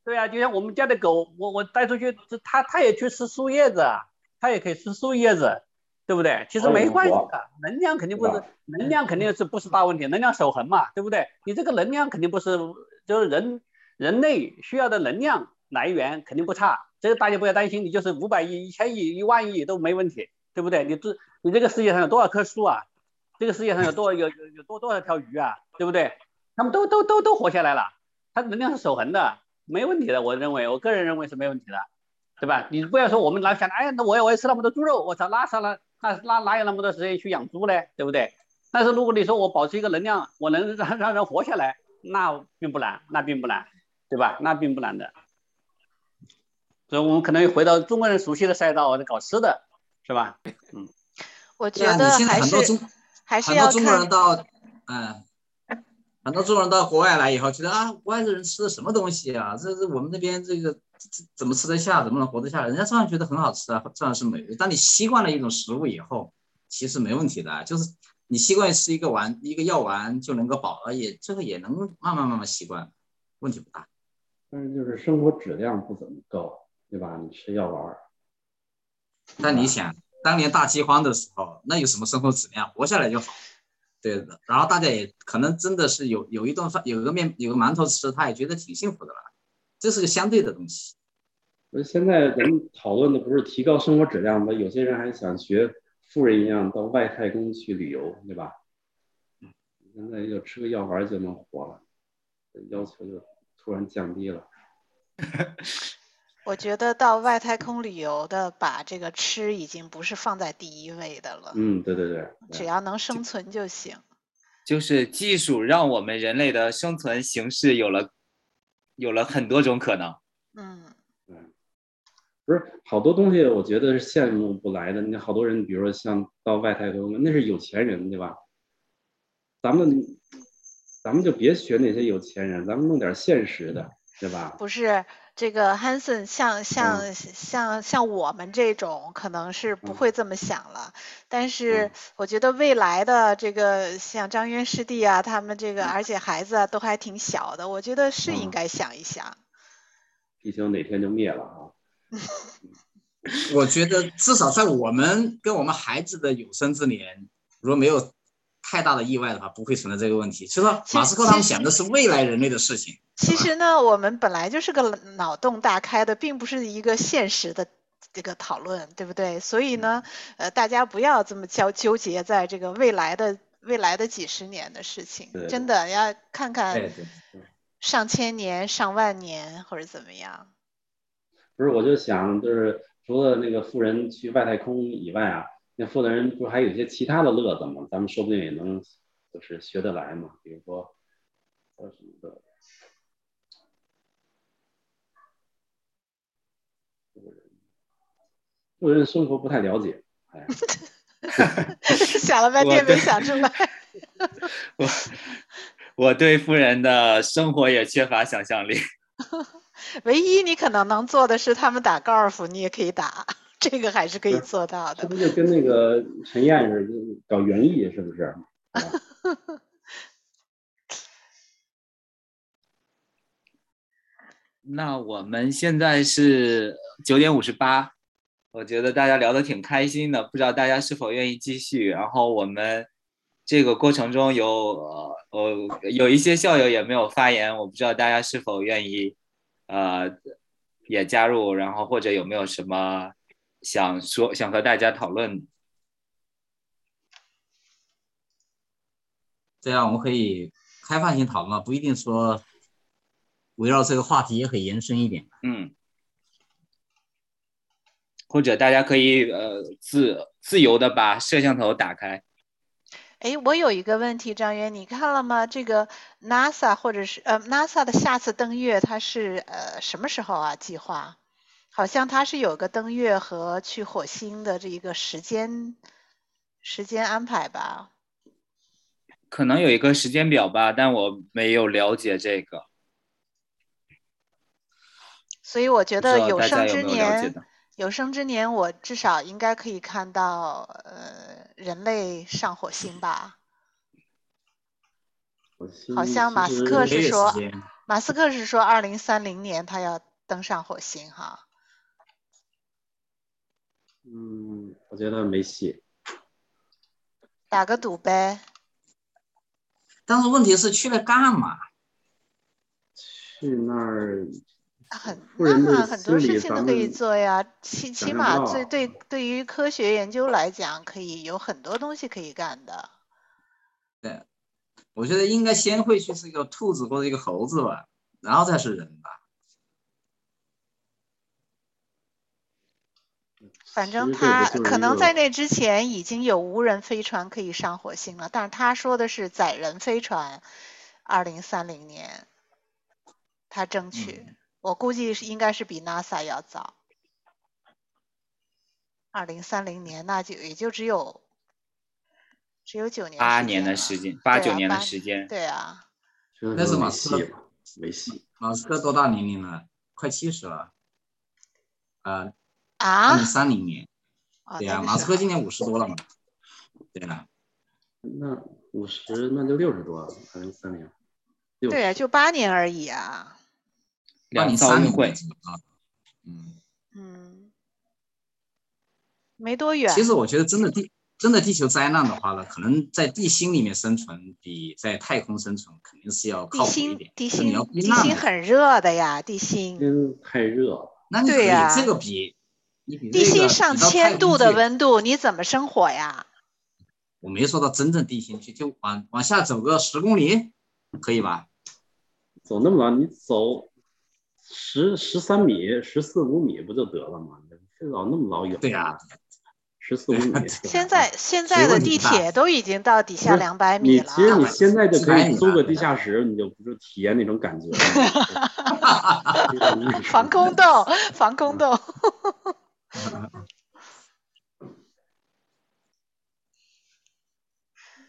对啊，就像我们家的狗，我我带出去，它它也去吃树叶子啊，它也可以吃树叶子，对不对？其实没关系的，能量肯定不是能量肯定是不是大问题，能量守恒嘛，对不对？你这个能量肯定不是，就是人人类需要的能量来源肯定不差，这个大家不要担心，你就是五百亿、一千亿、一万亿都没问题，对不对？你这你这个世界上有多少棵树啊？这个世界上有多有有有多多少条鱼啊？对不对？他们都都都都活下来了，它能量是守恒的，没问题的。我认为，我个人认为是没问题的，对吧？你不要说我们老想，哎，那我要我也吃那么多猪肉，我操，那上了那那哪有那么多时间去养猪呢？对不对？但是如果你说我保持一个能量，我能 <laughs> 让让人活下来，那并不难，那并不难，对吧？那并不难的。所以我们可能回到中国人熟悉的赛道，搞吃的，是吧？嗯我觉得现在还是很多中还是要很多中国人，到，嗯，很多中国人到国外来以后，觉得啊，国外的人吃的什么东西啊？这是我们那边这个怎么吃得下，怎么能活得下来？人家照样觉得很好吃啊，照样是美味。当你习惯了一种食物以后，其实没问题的，就是你习惯吃一个丸一个药丸就能够饱了，也这个也能慢慢慢慢习惯，问题不大。但是就是生活质量不怎么高，对吧？你吃药丸儿，但你想，当年大饥荒的时候，那有什么生活质量？活下来就好。对的，然后大家也可能真的是有有一顿饭，有个面，有个馒头吃，他也觉得挺幸福的了。这是个相对的东西。而现在咱们讨论的不是提高生活质量吗？有些人还想学富人一样到外太空去旅游，对吧？现在就吃个药丸儿就能活了，要求就突然降低了。<laughs> 我觉得到外太空旅游的，把这个吃已经不是放在第一位的了，嗯，对对对，对只要能生存就行。就是技术让我们人类的生存形式有了有了很多种可能。嗯，不是好多东西，我觉得是羡慕不来的。你好多人，比如说像到外太空，那是有钱人，对吧？咱们咱们就别学那些有钱人，咱们弄点现实的，对吧？不是这个 Hanson 像嗯像像像我们这种可能是不嗯会这么想了，但是嗯我觉得未来的这个像张渊师弟啊，他们这个而且孩子啊都还挺小的，我觉得是应嗯该想一想。地球哪天就灭了啊？<laughs> 我觉得至少在我们跟我们孩子的有生之年，如果没有太大的意外的话，不会存在这个问题。其实马斯克他们想的是未来人类的事情。其实呢，我们本来就是个脑洞大开的，并不是一个现实的这个讨论，对不对？所以呢，呃，大家不要这么焦纠结在这个未来的未来的几十年的事情，对真的要看看对对对，上千年、上万年或者怎么样。不是，我就想，就是除了那个富人去外太空以外啊，那富的人不还有一些其他的乐子吗？咱们说不定也能就是学得来嘛。比如说叫什么的，富人，富人生活不太了解，哎，<laughs> 想了半天没想出来。<laughs> 我我对富人的生活也缺乏想象力。<laughs> 唯一你可能能做的是，他们打高尔夫，你也可以打，这个还是可以做到的。这不就跟那个陈燕似的，搞园艺是不是？<laughs> 那我们现在是九点五十八，我觉得大家聊得挺开心的，不知道大家是否愿意继续。然后我们这个过程中有呃呃有一些校友也没有发言，我不知道大家是否愿意呃也加入，然后或者有没有什么想说想和大家讨论的。这样我们可以开放性讨论嘛，不一定说围绕这个话题也可以延伸一点。嗯，或者大家可以呃自自由的把摄像头打开。哎，我有一个问题，张源，你看了吗？这个 NASA 或者是呃 NASA 的下次登月，它是呃什么时候啊？计划？好像它是有个登月和去火星的这一个时间时间安排吧？可能有一个时间表吧，但我没有了解这个，所以我觉得有生之年，有生之年，我至少应该可以看到呃人类上火星吧？好像马斯克是说马斯克是说二零三零年他要登上火星哈。嗯，我觉得没戏。打个赌呗。但是问题是去了干嘛？去那儿很那很多事情都可以做呀，起起码最对对于科学研究来讲，可以有很多东西可以干的。对，我觉得应该先会去是一个兔子或者一个猴子吧，然后再是人吧。反正他可能在那之前已经有无人飞船可以上火星了，但是他说的是载人飞船，二零三零年，他争取，嗯我估计是应该是比 NASA 要早。二零三零年那就也就只有只有九年八时间了年的时间，八九年的时间。对啊，那是马斯克戏，没戏。马斯克多大年龄了？快七十了。呃，啊二零三零年，哦对呀、马斯克今年五十多了嘛。对啊，那五十那就六十多了，二零三零。六对啊，就八年而已啊。二两零三零次奥运会，啊。嗯，嗯，没多远。其实我觉得真的地真的地球灾难的话呢，可能在地心里面生存比在太空生存肯定是要靠谱一点。地心地心地心很热的呀，地心天太热，那你可以这个比你比地这个心上千度的温度，你怎么生火呀？我没说到真正地心去，就往往下走个十公里，可以吧？走那么老，你走十十三米、十四五米不就得了吗？非老那么老远？对呀 <laughs> 十四五米。现在现在的地铁都已经到底下两百米了。你其实你现在就可以租个地下室，你就不是体验那种感觉了。<laughs> <laughs> 防空洞，防空洞。<laughs>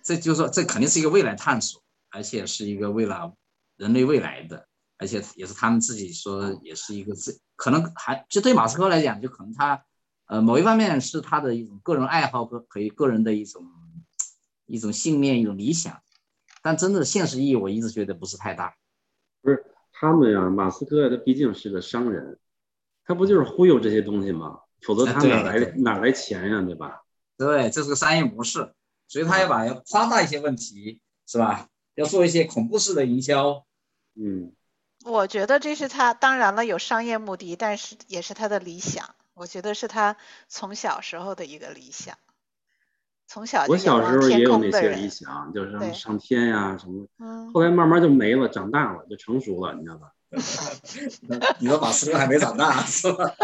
这就是说，这肯定是一个未来探索，而且是一个为了人类未来的，而且也是他们自己说，也是一个自可能还就对马斯克来讲，就可能他呃某一方面是他的一种个人爱好和可以个人的一种一种信念、一种理想，但真的现实意义，我一直觉得不是太大。不是他们呀，马斯克他毕竟是个商人，他不就是忽悠这些东西吗？否则他哪来对对哪来钱呀，对吧？对，这是个商业模式。所以他要把要夸大一些问题，是吧？要做一些恐怖式的营销，嗯，我觉得这是他，当然了有商业目的，但是也是他的理想。我觉得是他从小时候的一个理想，从小我小时候也有那些理。想，就是上天呀、什么，嗯，后来慢慢就没了，长大了就成熟了，你知道吧？<laughs> 你说马斯克还没长大是吧？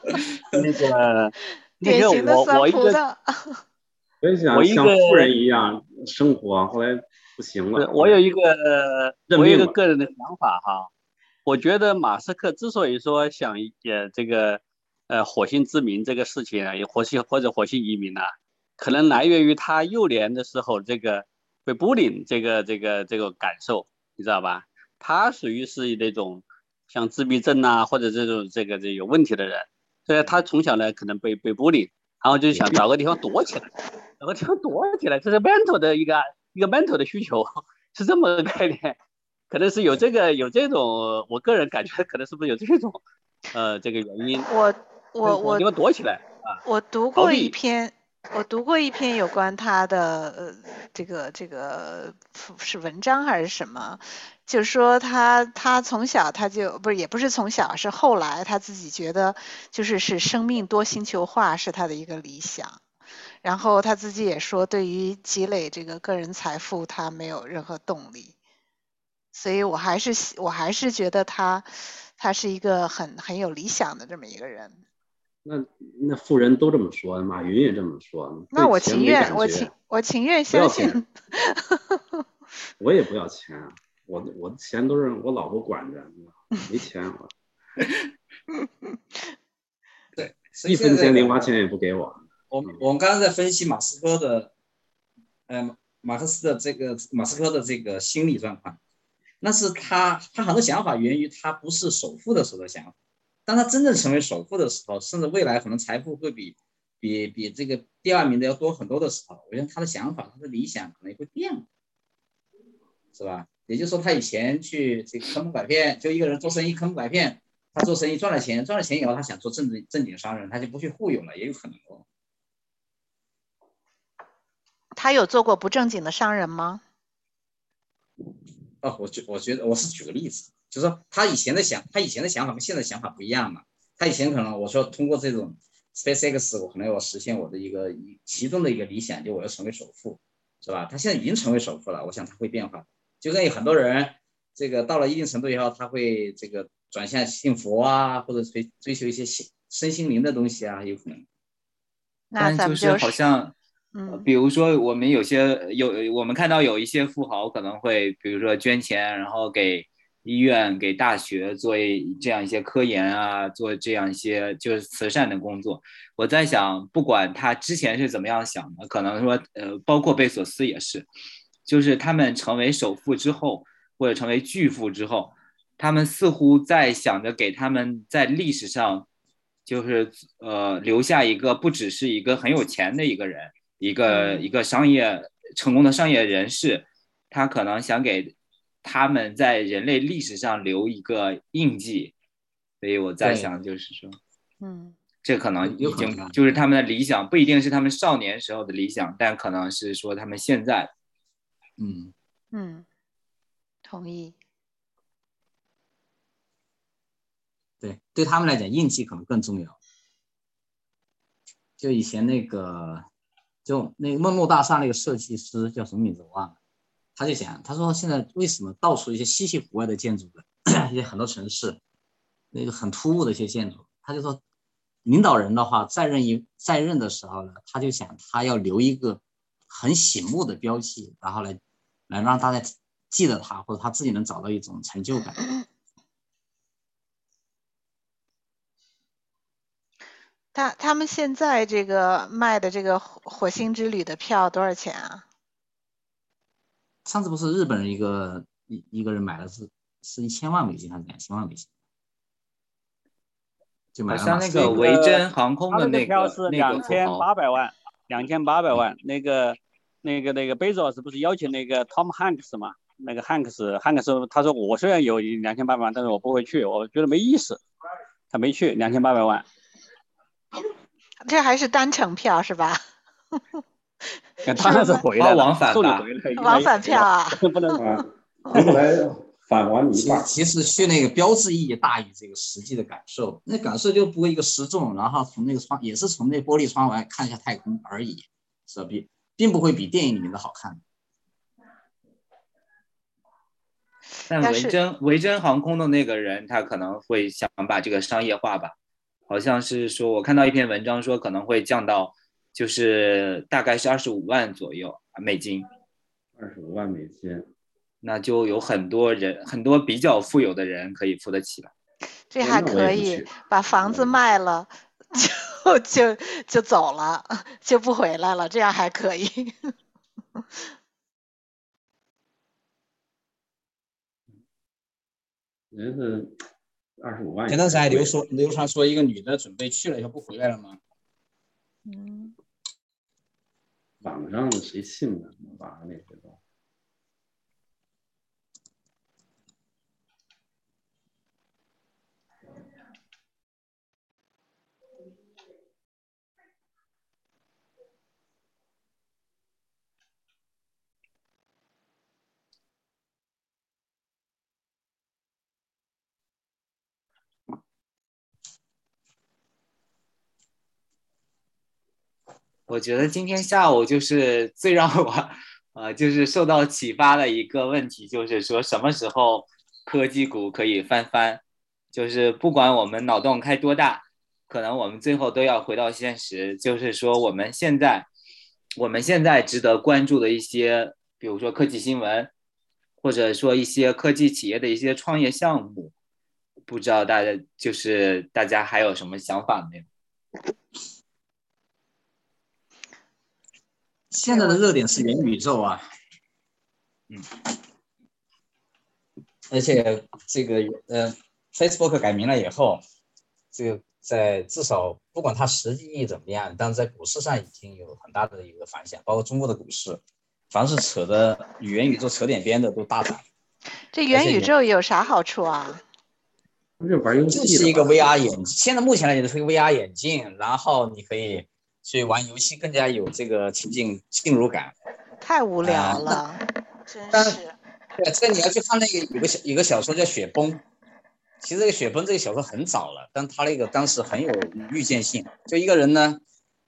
<laughs> 那个 <laughs> 那典个型的酸我我一个葡萄。我也想像富人一样生活，后来不行了。我有一个我有一个个人的想法哈，我觉得马斯克之所以说想也这个呃火星殖民这个事情啊，也火星或者火星移民啊，可能来源于他幼年的时候这个被 bullying 这个这个这个感受，你知道吧？他属于是那种像自闭症啊或者这种这个这有问题的人，所以他从小呢可能被被 bullying，然后就想找个地方躲起来，找个地方躲起来，这是 mental 的一个一个 mental 的需求，是这么个概念，可能是有这个有这种，我个人感觉可能是不是有这种呃这个原因，我我我找个地方躲起来啊，我读过一篇，我读过一篇有关他的呃这个这个是文章还是什么，就说他他从小他就不是也不是从小是后来他自己觉得就是是生命多星球化是他的一个理想，然后他自己也说对于积累这个个人财富他没有任何动力，所以我还是我还是觉得他他是一个很很有理想的这么一个人。那那富人都这么说，马云也这么说。那我情愿，我情我情愿相信。<laughs> 我也不要钱，我我的钱都是我老婆管着，没钱我 <laughs> 对，一分钱零花钱也不给我。我们我们刚刚在分析马斯克的，呃，马克思的这个马斯克的这个心理状况，那是他他很多想法源于他不是首富的时候的想法，当他真正成为首富的时候，甚至未来可能财富会比比比这个第二名的要多很多的时候，我觉得他的想法他的理想可能也会变，是吧？也就是说，他以前去这个坑蒙拐骗，就一个人做生意坑蒙拐骗，他做生意赚了钱，赚了钱以后，他想做正正正经商人，他就不去忽悠了，也有可能哦。他有做过不正经的商人吗？哦，我觉我觉得我是举个例子，就是说他以前的想，他以前的想法跟现在想法不一样嘛。他以前可能我说通过这种 SpaceX，我可能要实现我的一个一其中的一个理想，就我要成为首富，是吧？他现在已经成为首富了，我想他会变化，就跟有很多人这个到了一定程度以后，他会这个转向信佛啊，或者追追求一些心身心灵的东西啊，有可能。那但就咱们就是好像，比如说我们有些有我们看到有一些富豪可能会，比如说捐钱，然后给医院、给大学做一这样一些科研啊，做这样一些就是慈善的工作。我在想，不管他之前是怎么样想的，可能说呃，包括贝索斯也是，就是他们成为首富之后，或者成为巨富之后，他们似乎在想着给他们在历史上。就是呃留下一个不只是一个很有钱的一个人，一个嗯一个商业成功的商业人士，他可能想给他们在人类历史上留一个印记，所以我在想，就是说，嗯。这可能已经就是他们的理想，不一定是他们少年时候的理想，但可能是说他们现在，嗯，嗯，同意。对，对他们来讲，印记可能更重要。就以前那个，就那个梦露大厦那个设计师叫什么名字我忘了，他就讲，他说现在为什么到处一些西西湖外的建筑的，<clears throat> 一些很多城市，那个很突兀的一些建筑，他就说，领导人的话在任一在任的时候呢，他就想他要留一个很醒目的标记，然后来来让大家记得他，或者他自己能找到一种成就感。他他们现在这个卖的这个火星之旅的票多少钱啊？上次不是日本人一个一一个人买了是是一千万美金还是两千万美金？就买好像那个维珍航空的那那票是两千八百万，两千八百万。那个那个那个贝佐斯不是邀请那个 Tom Hanks 嘛？那个汉克斯，汉克斯他说我虽然有两千八百万，但是我不会去，我觉得没意思，他没去，两千八百万。这还是单程票是吧？<laughs> 当然是回来，往返送你回来，往返票啊，不能啊，回来返还你一半。其实去那个标志意义大于这个实际的感受，那感受就不过一个失重，然后从那个窗也是从那玻璃窗外看一下太空而已，是吧？比并不会比电影里面的好看。但维珍维珍航空的那个人，他可能会想把这个商业化吧，好像是说我看到一篇文章说可能会降到，就是大概是二十五万左右美金，二十五万美金，那就有很多人很多比较富有的人可以付得起了。这还可以把房子卖了，就就就走了，<laughs> 就不回来了，这样还可以。我觉得二十五万前段时间还太贵了流说流传说一个女的准备去了以后不回来了吗？嗯，网上的谁信呢？网上那些东西。我觉得今天下午就是最让我，呃，就是受到启发的一个问题，就是说什么时候科技股可以翻番？就是不管我们脑洞开多大，可能我们最后都要回到现实，就是说我们现在，我们现在值得关注的一些，比如说科技新闻，或者说一些科技企业的一些创业项目，不知道大家就是大家还有什么想法没有？现在的热点是元宇宙啊，嗯，而且这个呃，Facebook 改名了以后，这个在至少不管它实际意义怎么样，但是在股市上已经有很大的一个反响，包括中国的股市，凡是扯的与元宇宙扯点边的都大涨，这元宇宙有啥好处啊？不是玩游戏就是一个 VR 眼镜，现在目前来讲就是一个 VR 眼镜，然后你可以去玩游戏，更加有这个情境进入感。太无聊了，<laughs> 真但是。对，这个你要去看那个有个小有个小说叫《雪崩》，其实这个《雪崩》这个小说很早了，但他那个当时很有预见性。就一个人呢，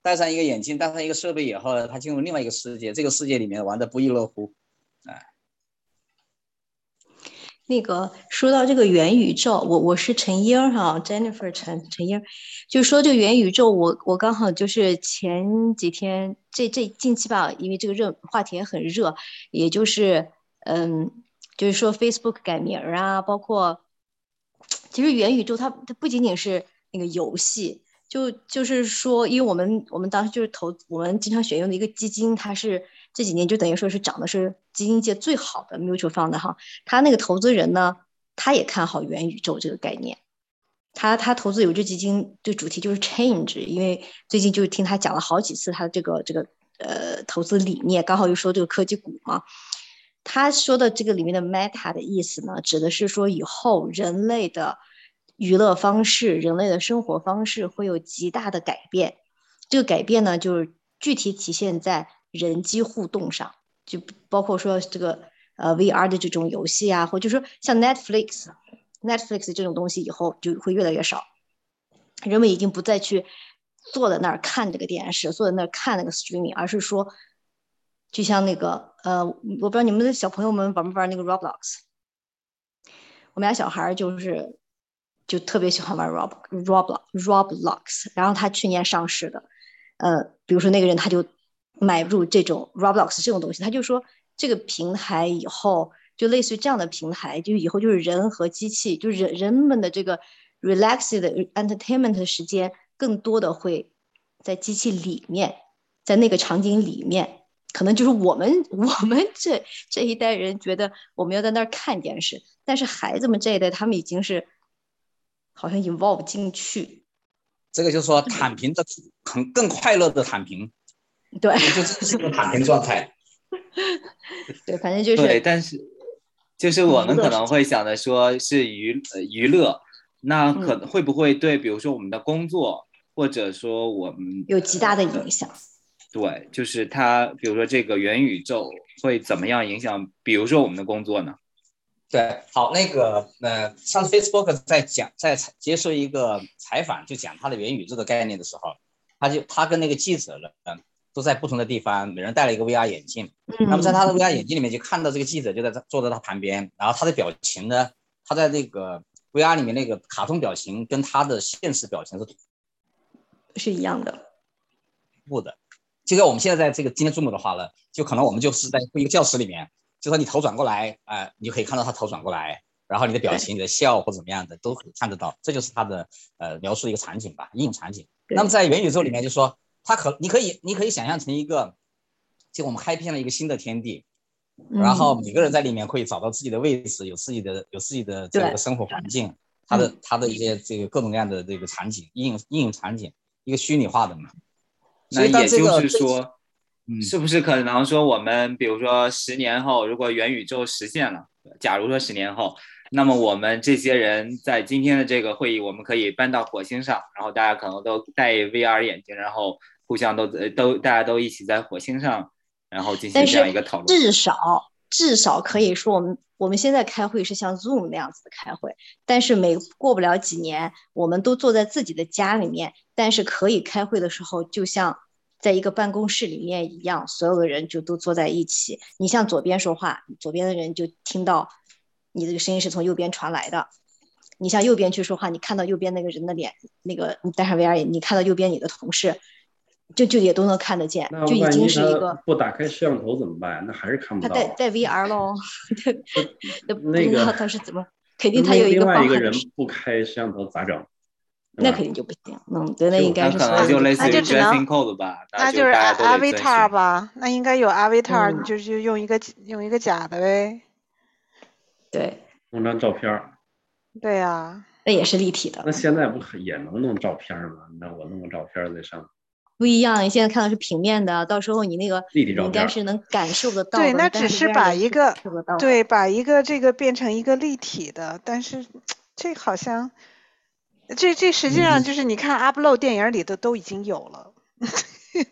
戴上一个眼镜，戴上一个设备以后呢，他进入另外一个世界，这个世界里面玩的不亦乐乎。那个说到这个元宇宙，我我是陈英儿哈，Jennifer 陈陈英儿，就说这个元宇宙，我我刚好就是前几天这这近期吧，因为这个热话题也很热，也就是嗯，就是说 Facebook 改名啊，包括其实元宇宙它它不仅仅是那个游戏，就就是说，因为我们我们当时就是投我们经常选用的一个基金，它是这几年就等于说是涨的是基金界最好的 mutual fund 哈，他那个投资人呢，他也看好元宇宙这个概念。他他投资有只基金的主题就是 change，因为最近就听他讲了好几次他的这个这个呃投资理念，刚好又说这个科技股嘛。他说的这个里面的 meta 的意思呢，指的是说以后人类的娱乐方式、人类的生活方式会有极大的改变。这个改变呢，就是具体体现在人机互动上，就包括说这个呃 VR 的这种游戏啊，或者说像 Netflix。Netflix 这种东西以后就会越来越少，人们已经不再去坐在那儿看这个电视，坐在那儿看那个 streaming，而是说，就像那个呃，我不知道你们的小朋友们玩不玩那个 Roblox？我们家小孩就是就特别喜欢玩 Rob Rob Roblox，然后他去年上市的，呃，比如说那个人他就买入这种 Roblox 这种东西，他就说这个平台以后。就类似于这样的平台，就以后就是人和机器，就是人们的这个 relaxed entertainment 时间，更多的会在机器里面，在那个场景里面，可能就是我们我们这这一代人觉得我们要在那儿看电视，但是孩子们这一代他们已经是好像 involve 进去，这个就是说躺平的很更快乐的躺平，对，就这是个躺平状态。<laughs> 对，反正就是对，但是。就是我们可能会想着说是娱呃娱乐，那可能会不会对，比如说我们的工作，或者说我们有极大的影响？对，就是它，比如说这个元宇宙会怎么样影响，比如说我们的工作呢？对，好，那个，呃，上次 Facebook 在讲，在接受一个采访，就讲他的元宇宙的概念的时候，他就他跟那个记者了，嗯，都在不同的地方，每人戴了一个 VR 眼镜，那么在他的 VR 眼镜里面就看到这个记者就在这坐在他旁边，然后他的表情呢，他在那个 VR 里面那个卡通表情跟他的现实表情是是一样的，不的，就像我们现在在这个今天中午的话呢，就可能我们就是在一个教室里面。就说你头转过来，啊，你就可以看到他头转过来，然后你的表情、你的笑或怎么样的都可以看得到，这就是他的呃描述的一个场景吧，应用场景。那么在元宇宙里面，就说它可你可以你可以想象成一个，就我们开辟了一个新的天地，然后每个人在里面会找到自己的位置，有自己的有自己的这个生活环境，它的它的一些这个各种各样的这个场景应用应用场景，一个虚拟化的嘛。那也就是说。是不是可能说我们，比如说十年后，如果元宇宙实现了，假如说十年后，那么我们这些人在今天的这个会议，我们可以搬到火星上，然后大家可能都戴 VR 眼镜，然后互相都都大家都一起在火星上，然后进行这样一个讨论。至少至少可以说，我们我们现在开会是像 Zoom 那样子的开会，但是每过不了几年，我们都坐在自己的家里面，但是可以开会的时候，就像。在一个办公室里面一样，所有的人就都坐在一起。你向左边说话，左边的人就听到你这个声音是从右边传来的。你向右边去说话，你看到右边那个人的脸，那个你戴上 VR 眼，你看到右边你的同事，就就也都能看得见，就已经是一个。不打开摄像头怎么办？那还是看不到。他带带 VR 喽，那个他是怎么？肯定他有一个。另外一个人不开摄像头咋整？<laughs> 那肯定就不行，嗯，对，那应该是可能就类似于 dressing code 吧，那就是 avatar 吧，那应该有 avatar，你就就用一个用一个假的呗。对，弄张照片。对呀，那也是立体的。那现在不也能弄照片吗？那我弄个照片在上。不一样，你现在看的是平面的，到时候你那个应该是能感受得到。对，那只是把一个对把一个这个变成一个立体的，但是这好像。这这实际上就是你看 upload 电影里的都已经有了，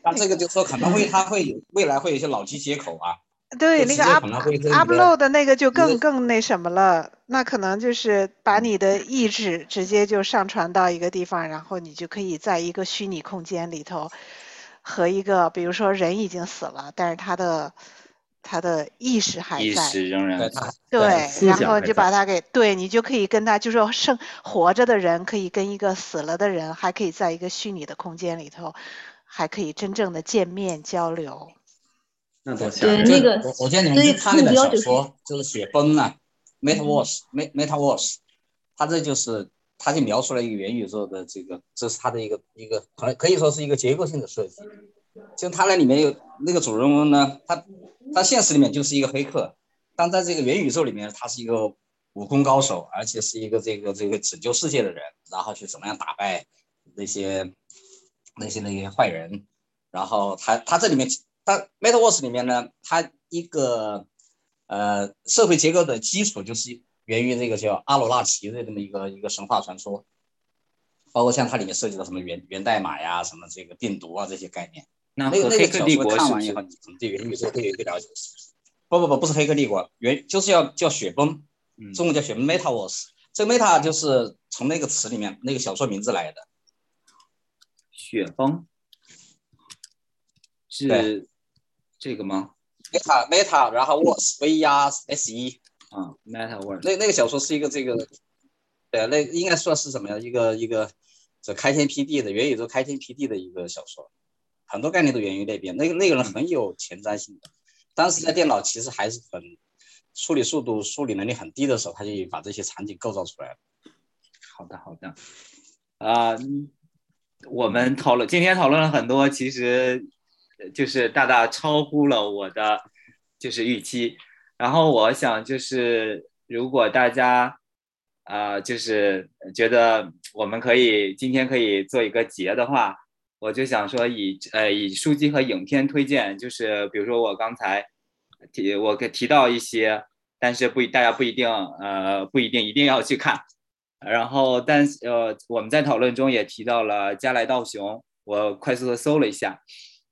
那这个就说可能会 <laughs> 它会有未来会有一些老机接口啊。对，那个 up upload 的那个就更更那什么了，那可能就是把你的意志直接就上传到一个地方，然后你就可以在一个虚拟空间里头和一个，比如说人已经死了，但是他的。他的意识还在，意识仍然在，对，然后就把他给对你就可以跟他，就说生活着的人可以跟一个死了的人，还可以在一个虚拟的空间里头，还可以真正的见面交流。那多对那个，我我见你们看那本小说，就是雪崩啊，Metaverse，Metaverse，他这就是他就描述了一个元宇宙的这个，这是他的一个一个可能可以说是一个结构性的设计。就他那里面有那个主人公呢，他他现实里面就是一个黑客，但在这个元宇宙里面，他是一个武功高手，而且是一个这个这个拯救世界的人，然后去怎么样打败那些那些那些坏人，然后他他这里面他 Metaverse 里面呢，他一个呃社会结构的基础就是源于这个叫阿罗纳奇的这么一个一个神话传说，包括像它里面涉及到什么源源代码呀，什么这个病毒啊这些概念。那个黑客帝国看完以后，你可能对元宇宙会有一个了解。不不不，不是黑客帝国，原就是要叫雪崩，中文叫雪崩 Metaverse。这个 Meta 就是从那个词里面那个小说名字来的。雪崩是这个吗？Meta Meta，然后 Verse V 压 S E 啊，Metaverse。那那个小说是一个这个，对，那应该算是什么呀？一个一个这开天辟地的元宇宙开天辟地的一个小说。很多概念都源于那边，那个那个人很有前瞻性的。当时在电脑其实还是很处理速度、处理能力很低的时候，他就把这些场景构造出来了。好的，好的。啊，我们讨论今天讨论了很多，其实就是大大超乎了我的就是预期。然后我想就是，如果大家啊，就是觉得我们可以今天可以做一个结的话。我就想说，以呃以书籍和影片推荐，就是比如说我刚才提我给提到一些，但是不大家不一定呃不一定一定要去看。然后但呃我们在讨论中也提到了加来道雄，我快速的搜了一下，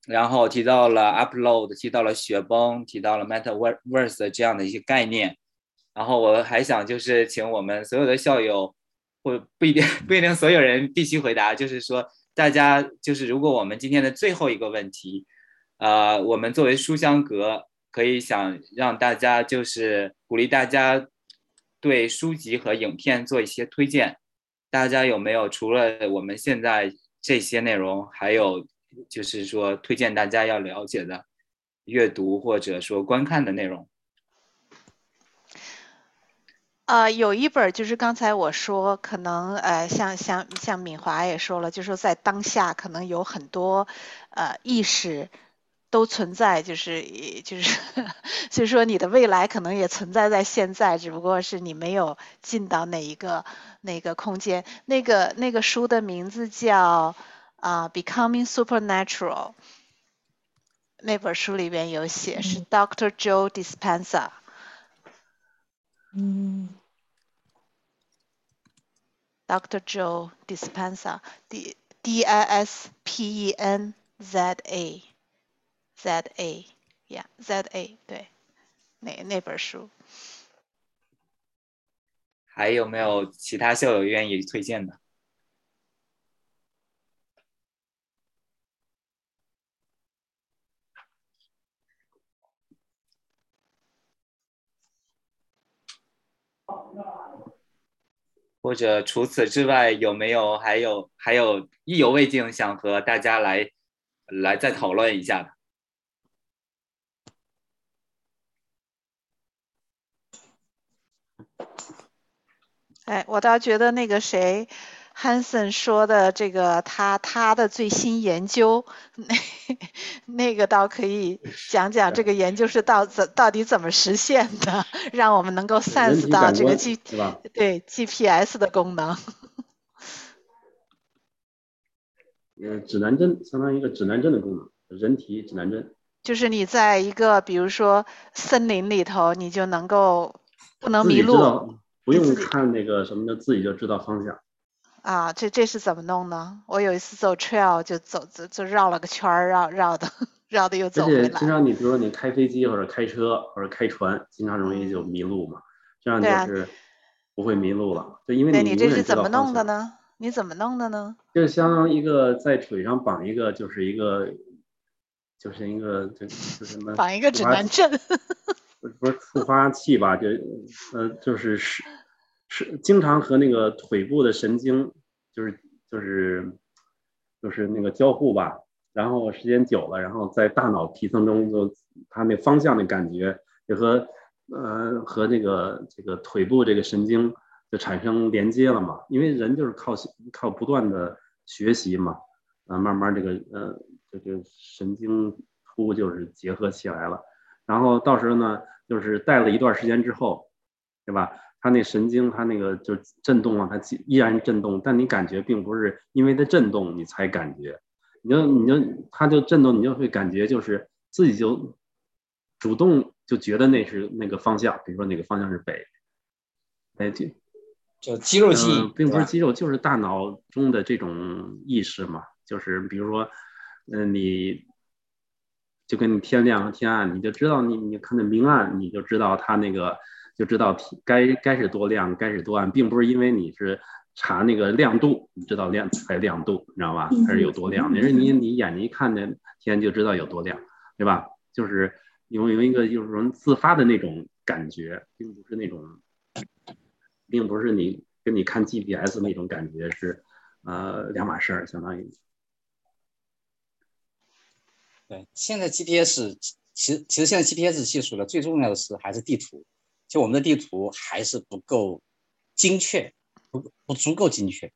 然后提到了 upload，提到了雪崩，提到了 metaverse 这样的一些概念。然后我还想就是请我们所有的校友，或不一定 <laughs> 不一定所有人必须回答，就是说大家就是如果我们今天的最后一个问题，呃，我们作为书香阁可以想让大家就是鼓励大家对书籍和影片做一些推荐，大家有没有除了我们现在这些内容，还有就是说推荐大家要了解的阅读或者说观看的内容？呃，有一本就是刚才我说，可能呃，像像像敏华也说了，就说在当下可能有很多呃意识都存在，就是就是 <laughs> 就是说你的未来可能也存在在现在，只不过是你没有进到哪一个哪个空间。那个那个书的名字叫啊《Becoming Supernatural》，那本书里边有写，是 Dr. Joe Dispenza。嗯，Dr. Joe Dispenza，D D I S P E N Z A，Z A，Yeah，Z A，对，那那本书。还有没有其他校友愿意推荐的？ 或者除此之外，有没有还有还有意犹未尽，想和大家来来再讨论一下的？哎，我倒觉得那个谁。Hanson 说的这个，他他的最新研究，那那个倒可以讲讲这个研究是到怎到底怎么实现的，让我们能够 sense 到这个 G 对 GPS 的功能。呃，指南针相当于一个指南针的功能，人体指南针。就是你在一个比如说森林里头，你就能够不能迷路，不用看那个什么的，自己就知道方向。啊，这这是怎么弄呢？我有一次走 trail 就走走就绕了个圈儿，绕绕的 <laughs> 绕的又走回来。经常你比如说你开飞机或者开车或者开船，经常容易就迷路嘛。这样就是不会迷路了，就因为你这是怎么弄的呢？你怎么弄的呢？就相当于一个在腿上绑一个，就是一个，就是一个就就什么？绑一个指南针。不是不是触发器吧？就呃就是是是经常和那个腿部的神经。就是就是就是那个交互吧，然后时间久了，然后在大脑皮层中就它那方向的感觉就和呃和那个这个腿部这个神经就产生连接了嘛，因为人就是靠靠不断的学习嘛，啊慢慢这个呃这个神经突就是结合起来了，然后到时候呢就是戴了一段时间之后，对吧？它那神经，它那个就震动啊，它依然震动，但你感觉并不是因为它震动你才感觉，你就你就它就震动，你就会感觉就是自己就主动就觉得那是那个方向，比如说哪个方向是北，哎就就肌肉记忆，并不是肌肉，就是大脑中的这种意识嘛，就是比如说，嗯，你就跟你天亮和天暗，你就知道你你看那明暗，你就知道它那个。就知道该该是多亮，该是多暗，并不是因为你是查那个亮度，你知道亮才亮度，你知道吧？还是有多亮？你是你你眼睛一看见天就知道有多亮，对吧？就是有有一个就是说自发的那种感觉，并不是那种，并不是你跟你看 GPS 那种感觉是呃两码事儿，相当于。对，现在 GPS 其实其实现在 GPS 技术呢，最重要的是还是地图。就我们的地图还是不够精确，不不足够精确，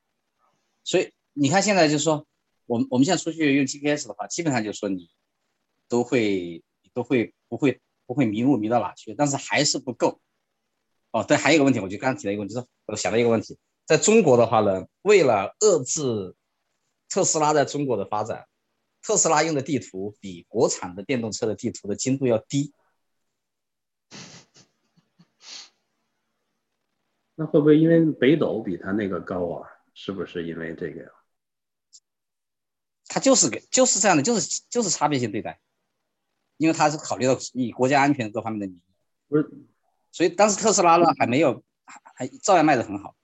所以你看现在就是说，我们我们现在出去用 GPS 的话，基本上就是说你都会都会不会不会迷路迷到哪去，但是还是不够。哦，对，还有一个问题，我就刚刚提了一个问题，就是我想到一个问题，在中国的话呢，为了遏制特斯拉在中国的发展，特斯拉用的地图比国产的电动车的地图的精度要低。那会不会因为北斗比它那个高啊？是不是因为这个呀？它就是个就是这样的，就是就是差别性对待，因为它是考虑到以国家安全各方面的利益，不是，所以当时特斯拉呢还没有还还照样卖的很好，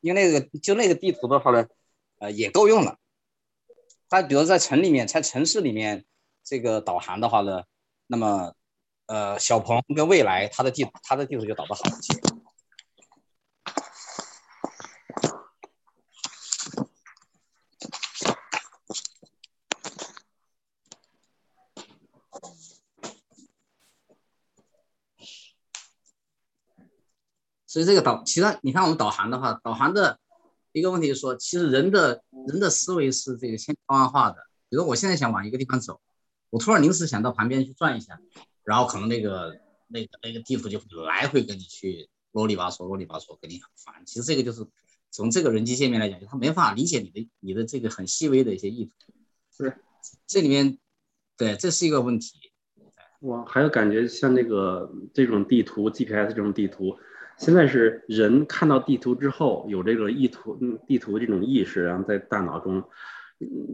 因为那个就那个地图的话呢，呃也够用了。它比如在城里面，在城市里面这个导航的话呢，那么呃小鹏跟蔚来它的地它的地图就导的好一些。所以这个导，其实你看我们导航的话，导航的一个问题就是说，其实人的人的思维是这个千变万化的。比如我现在想往一个地方走，我突然临时想到旁边去转一下，然后可能那个那个那个地图就来回跟你去啰里吧嗦啰里吧嗦，跟你很烦。其实这个就是从这个人机界面来讲，他没法理解你的你的这个很细微的一些意图，是不是？这里面对，这是一个问题。我还有感觉像那个这种地图 GPS 这种地图。现在是人看到地图之后有这个意图，嗯，地图这种意识，然后在大脑中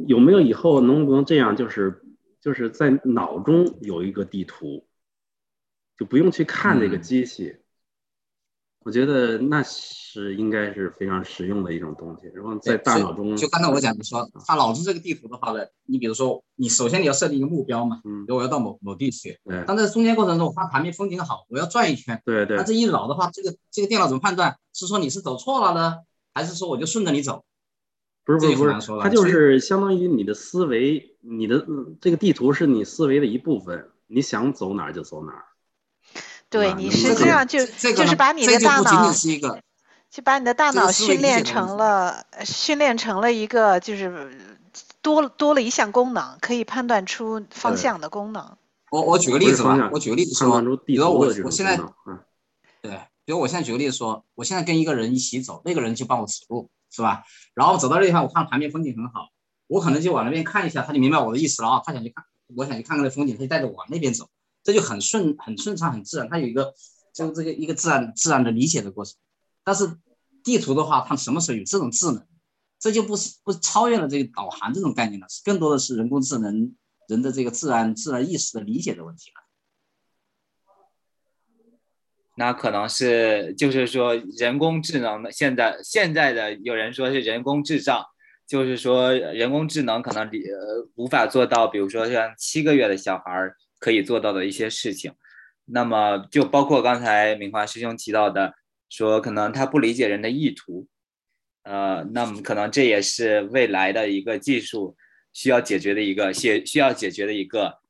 有没有以后能不能这样，就是就是在脑中有一个地图，就不用去看那个机器。我觉得那是应该是非常实用的一种东西。然后在大脑中，就刚才我讲的说，他脑子这个地图的话呢，你比如说，你首先你要设定一个目标嘛，嗯，我要到某某地去。对。但在中间过程中，我看旁边风景好，我要转一圈。对对。那这一绕的话，这个这个电脑怎么判断？是说你是走错了呢，还是说我就顺着你走？不是不是不是，它就是相当于你的思维，你的这个地图是你思维的一部分，你想走哪儿就走哪儿。对你实际上就就是把你的大脑，就把你的大脑训练成了训练成了一个就是多多了一项功能，可以判断出方向的功能。我我举个例子吧，我举个例子说，比如我我现在，嗯，对，比如我现在举个例子说，我现在跟一个人一起走，那个人就帮我指路，是吧？然后走到这地方，我看旁边风景很好，我可能就往那边看一下，他就明白我的意思了啊，他想去看，我想去看看那风景，他就带着我往那边走。这就很顺、很顺畅、很自然，它有一个就这个一个自然、自然的理解的过程。但是地图的话，它什么时候有这种智能？这就不是不超越了这个导航这种概念了，是更多的是人工智能人的这个自然、自然意识的理解的问题了。那可能是就是说人工智能的现在现在的有人说是人工智障，就是说人工智能可能呃无法做到，比如说像七个月的小孩儿。可以做到的一些事情，那么就包括刚才明华师兄提到的，说可能他不理解人的意图，呃，那么可能这也是未来的一个技术需要解决的一个需需要解决的一个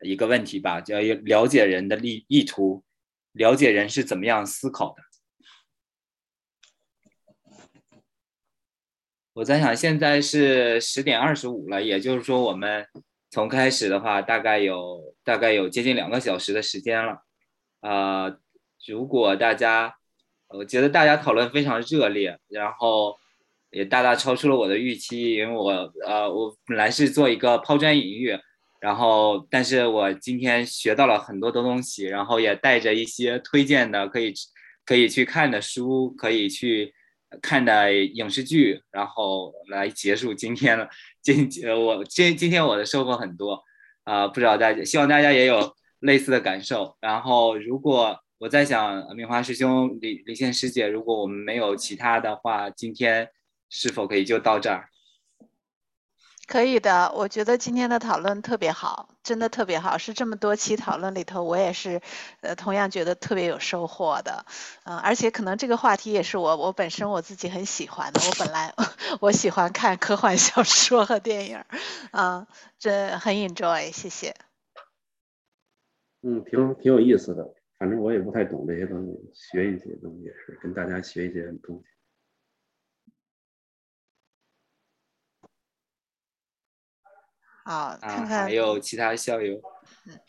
一个问题吧，就要了解人的意意图，了解人是怎么样思考的。我在想，现在是十点二十五了，也就是说我们。从开始的话，大概有大概有接近两个小时的时间了，呃，如果大家，我觉得大家讨论非常热烈，然后也大大超出了我的预期，因为我呃我本来是做一个抛砖引玉，然后但是我今天学到了很多的东西，然后也带着一些推荐的可以可以去看的书，可以去看的影视剧，然后来结束今天了。今呃，我今今天我的收获很多啊，不知道大家，希望大家也有类似的感受。然后，如果我在想，明华师兄、李李现师姐，如果我们没有其他的话，今天是否可以就到这儿？可以的，我觉得今天的讨论特别好，真的特别好，是这么多期讨论里头，我也是，呃，同样觉得特别有收获的，嗯，而且可能这个话题也是我我本身我自己很喜欢的，我本来 <laughs> 我喜欢看科幻小说和电影，啊，这很 enjoy，谢谢。嗯，挺挺有意思的，反正我也不太懂这些东西，学一些东西也是跟大家学一些东西。好，看看还有其他校友。嗯，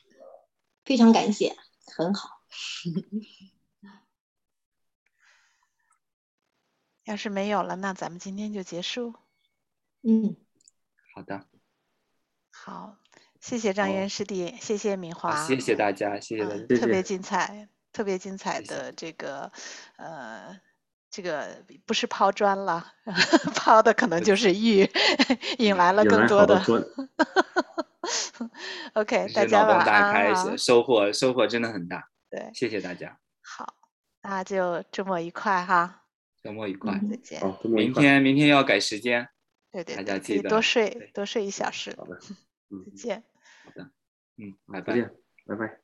非常感谢，很好。<laughs> 要是没有了，那咱们今天就结束。嗯，好的。好，谢谢张岩师弟，谢谢敏华，谢谢大家，谢谢大家，特别精彩，特别精彩的这个呃。这个不是抛砖了，<laughs> 抛的可能就是玉，<laughs> 引来了更多的。<laughs> OK，大家脑洞晚安大开，哈。收获收获真的很大，对，谢谢大家，好，那就周末愉快哈，周末愉快。再见。明。天明天要改时间，对对对，可以家记得多睡多睡一小时。好的，嗯再，见。好的嗯，拜拜。再见，拜拜。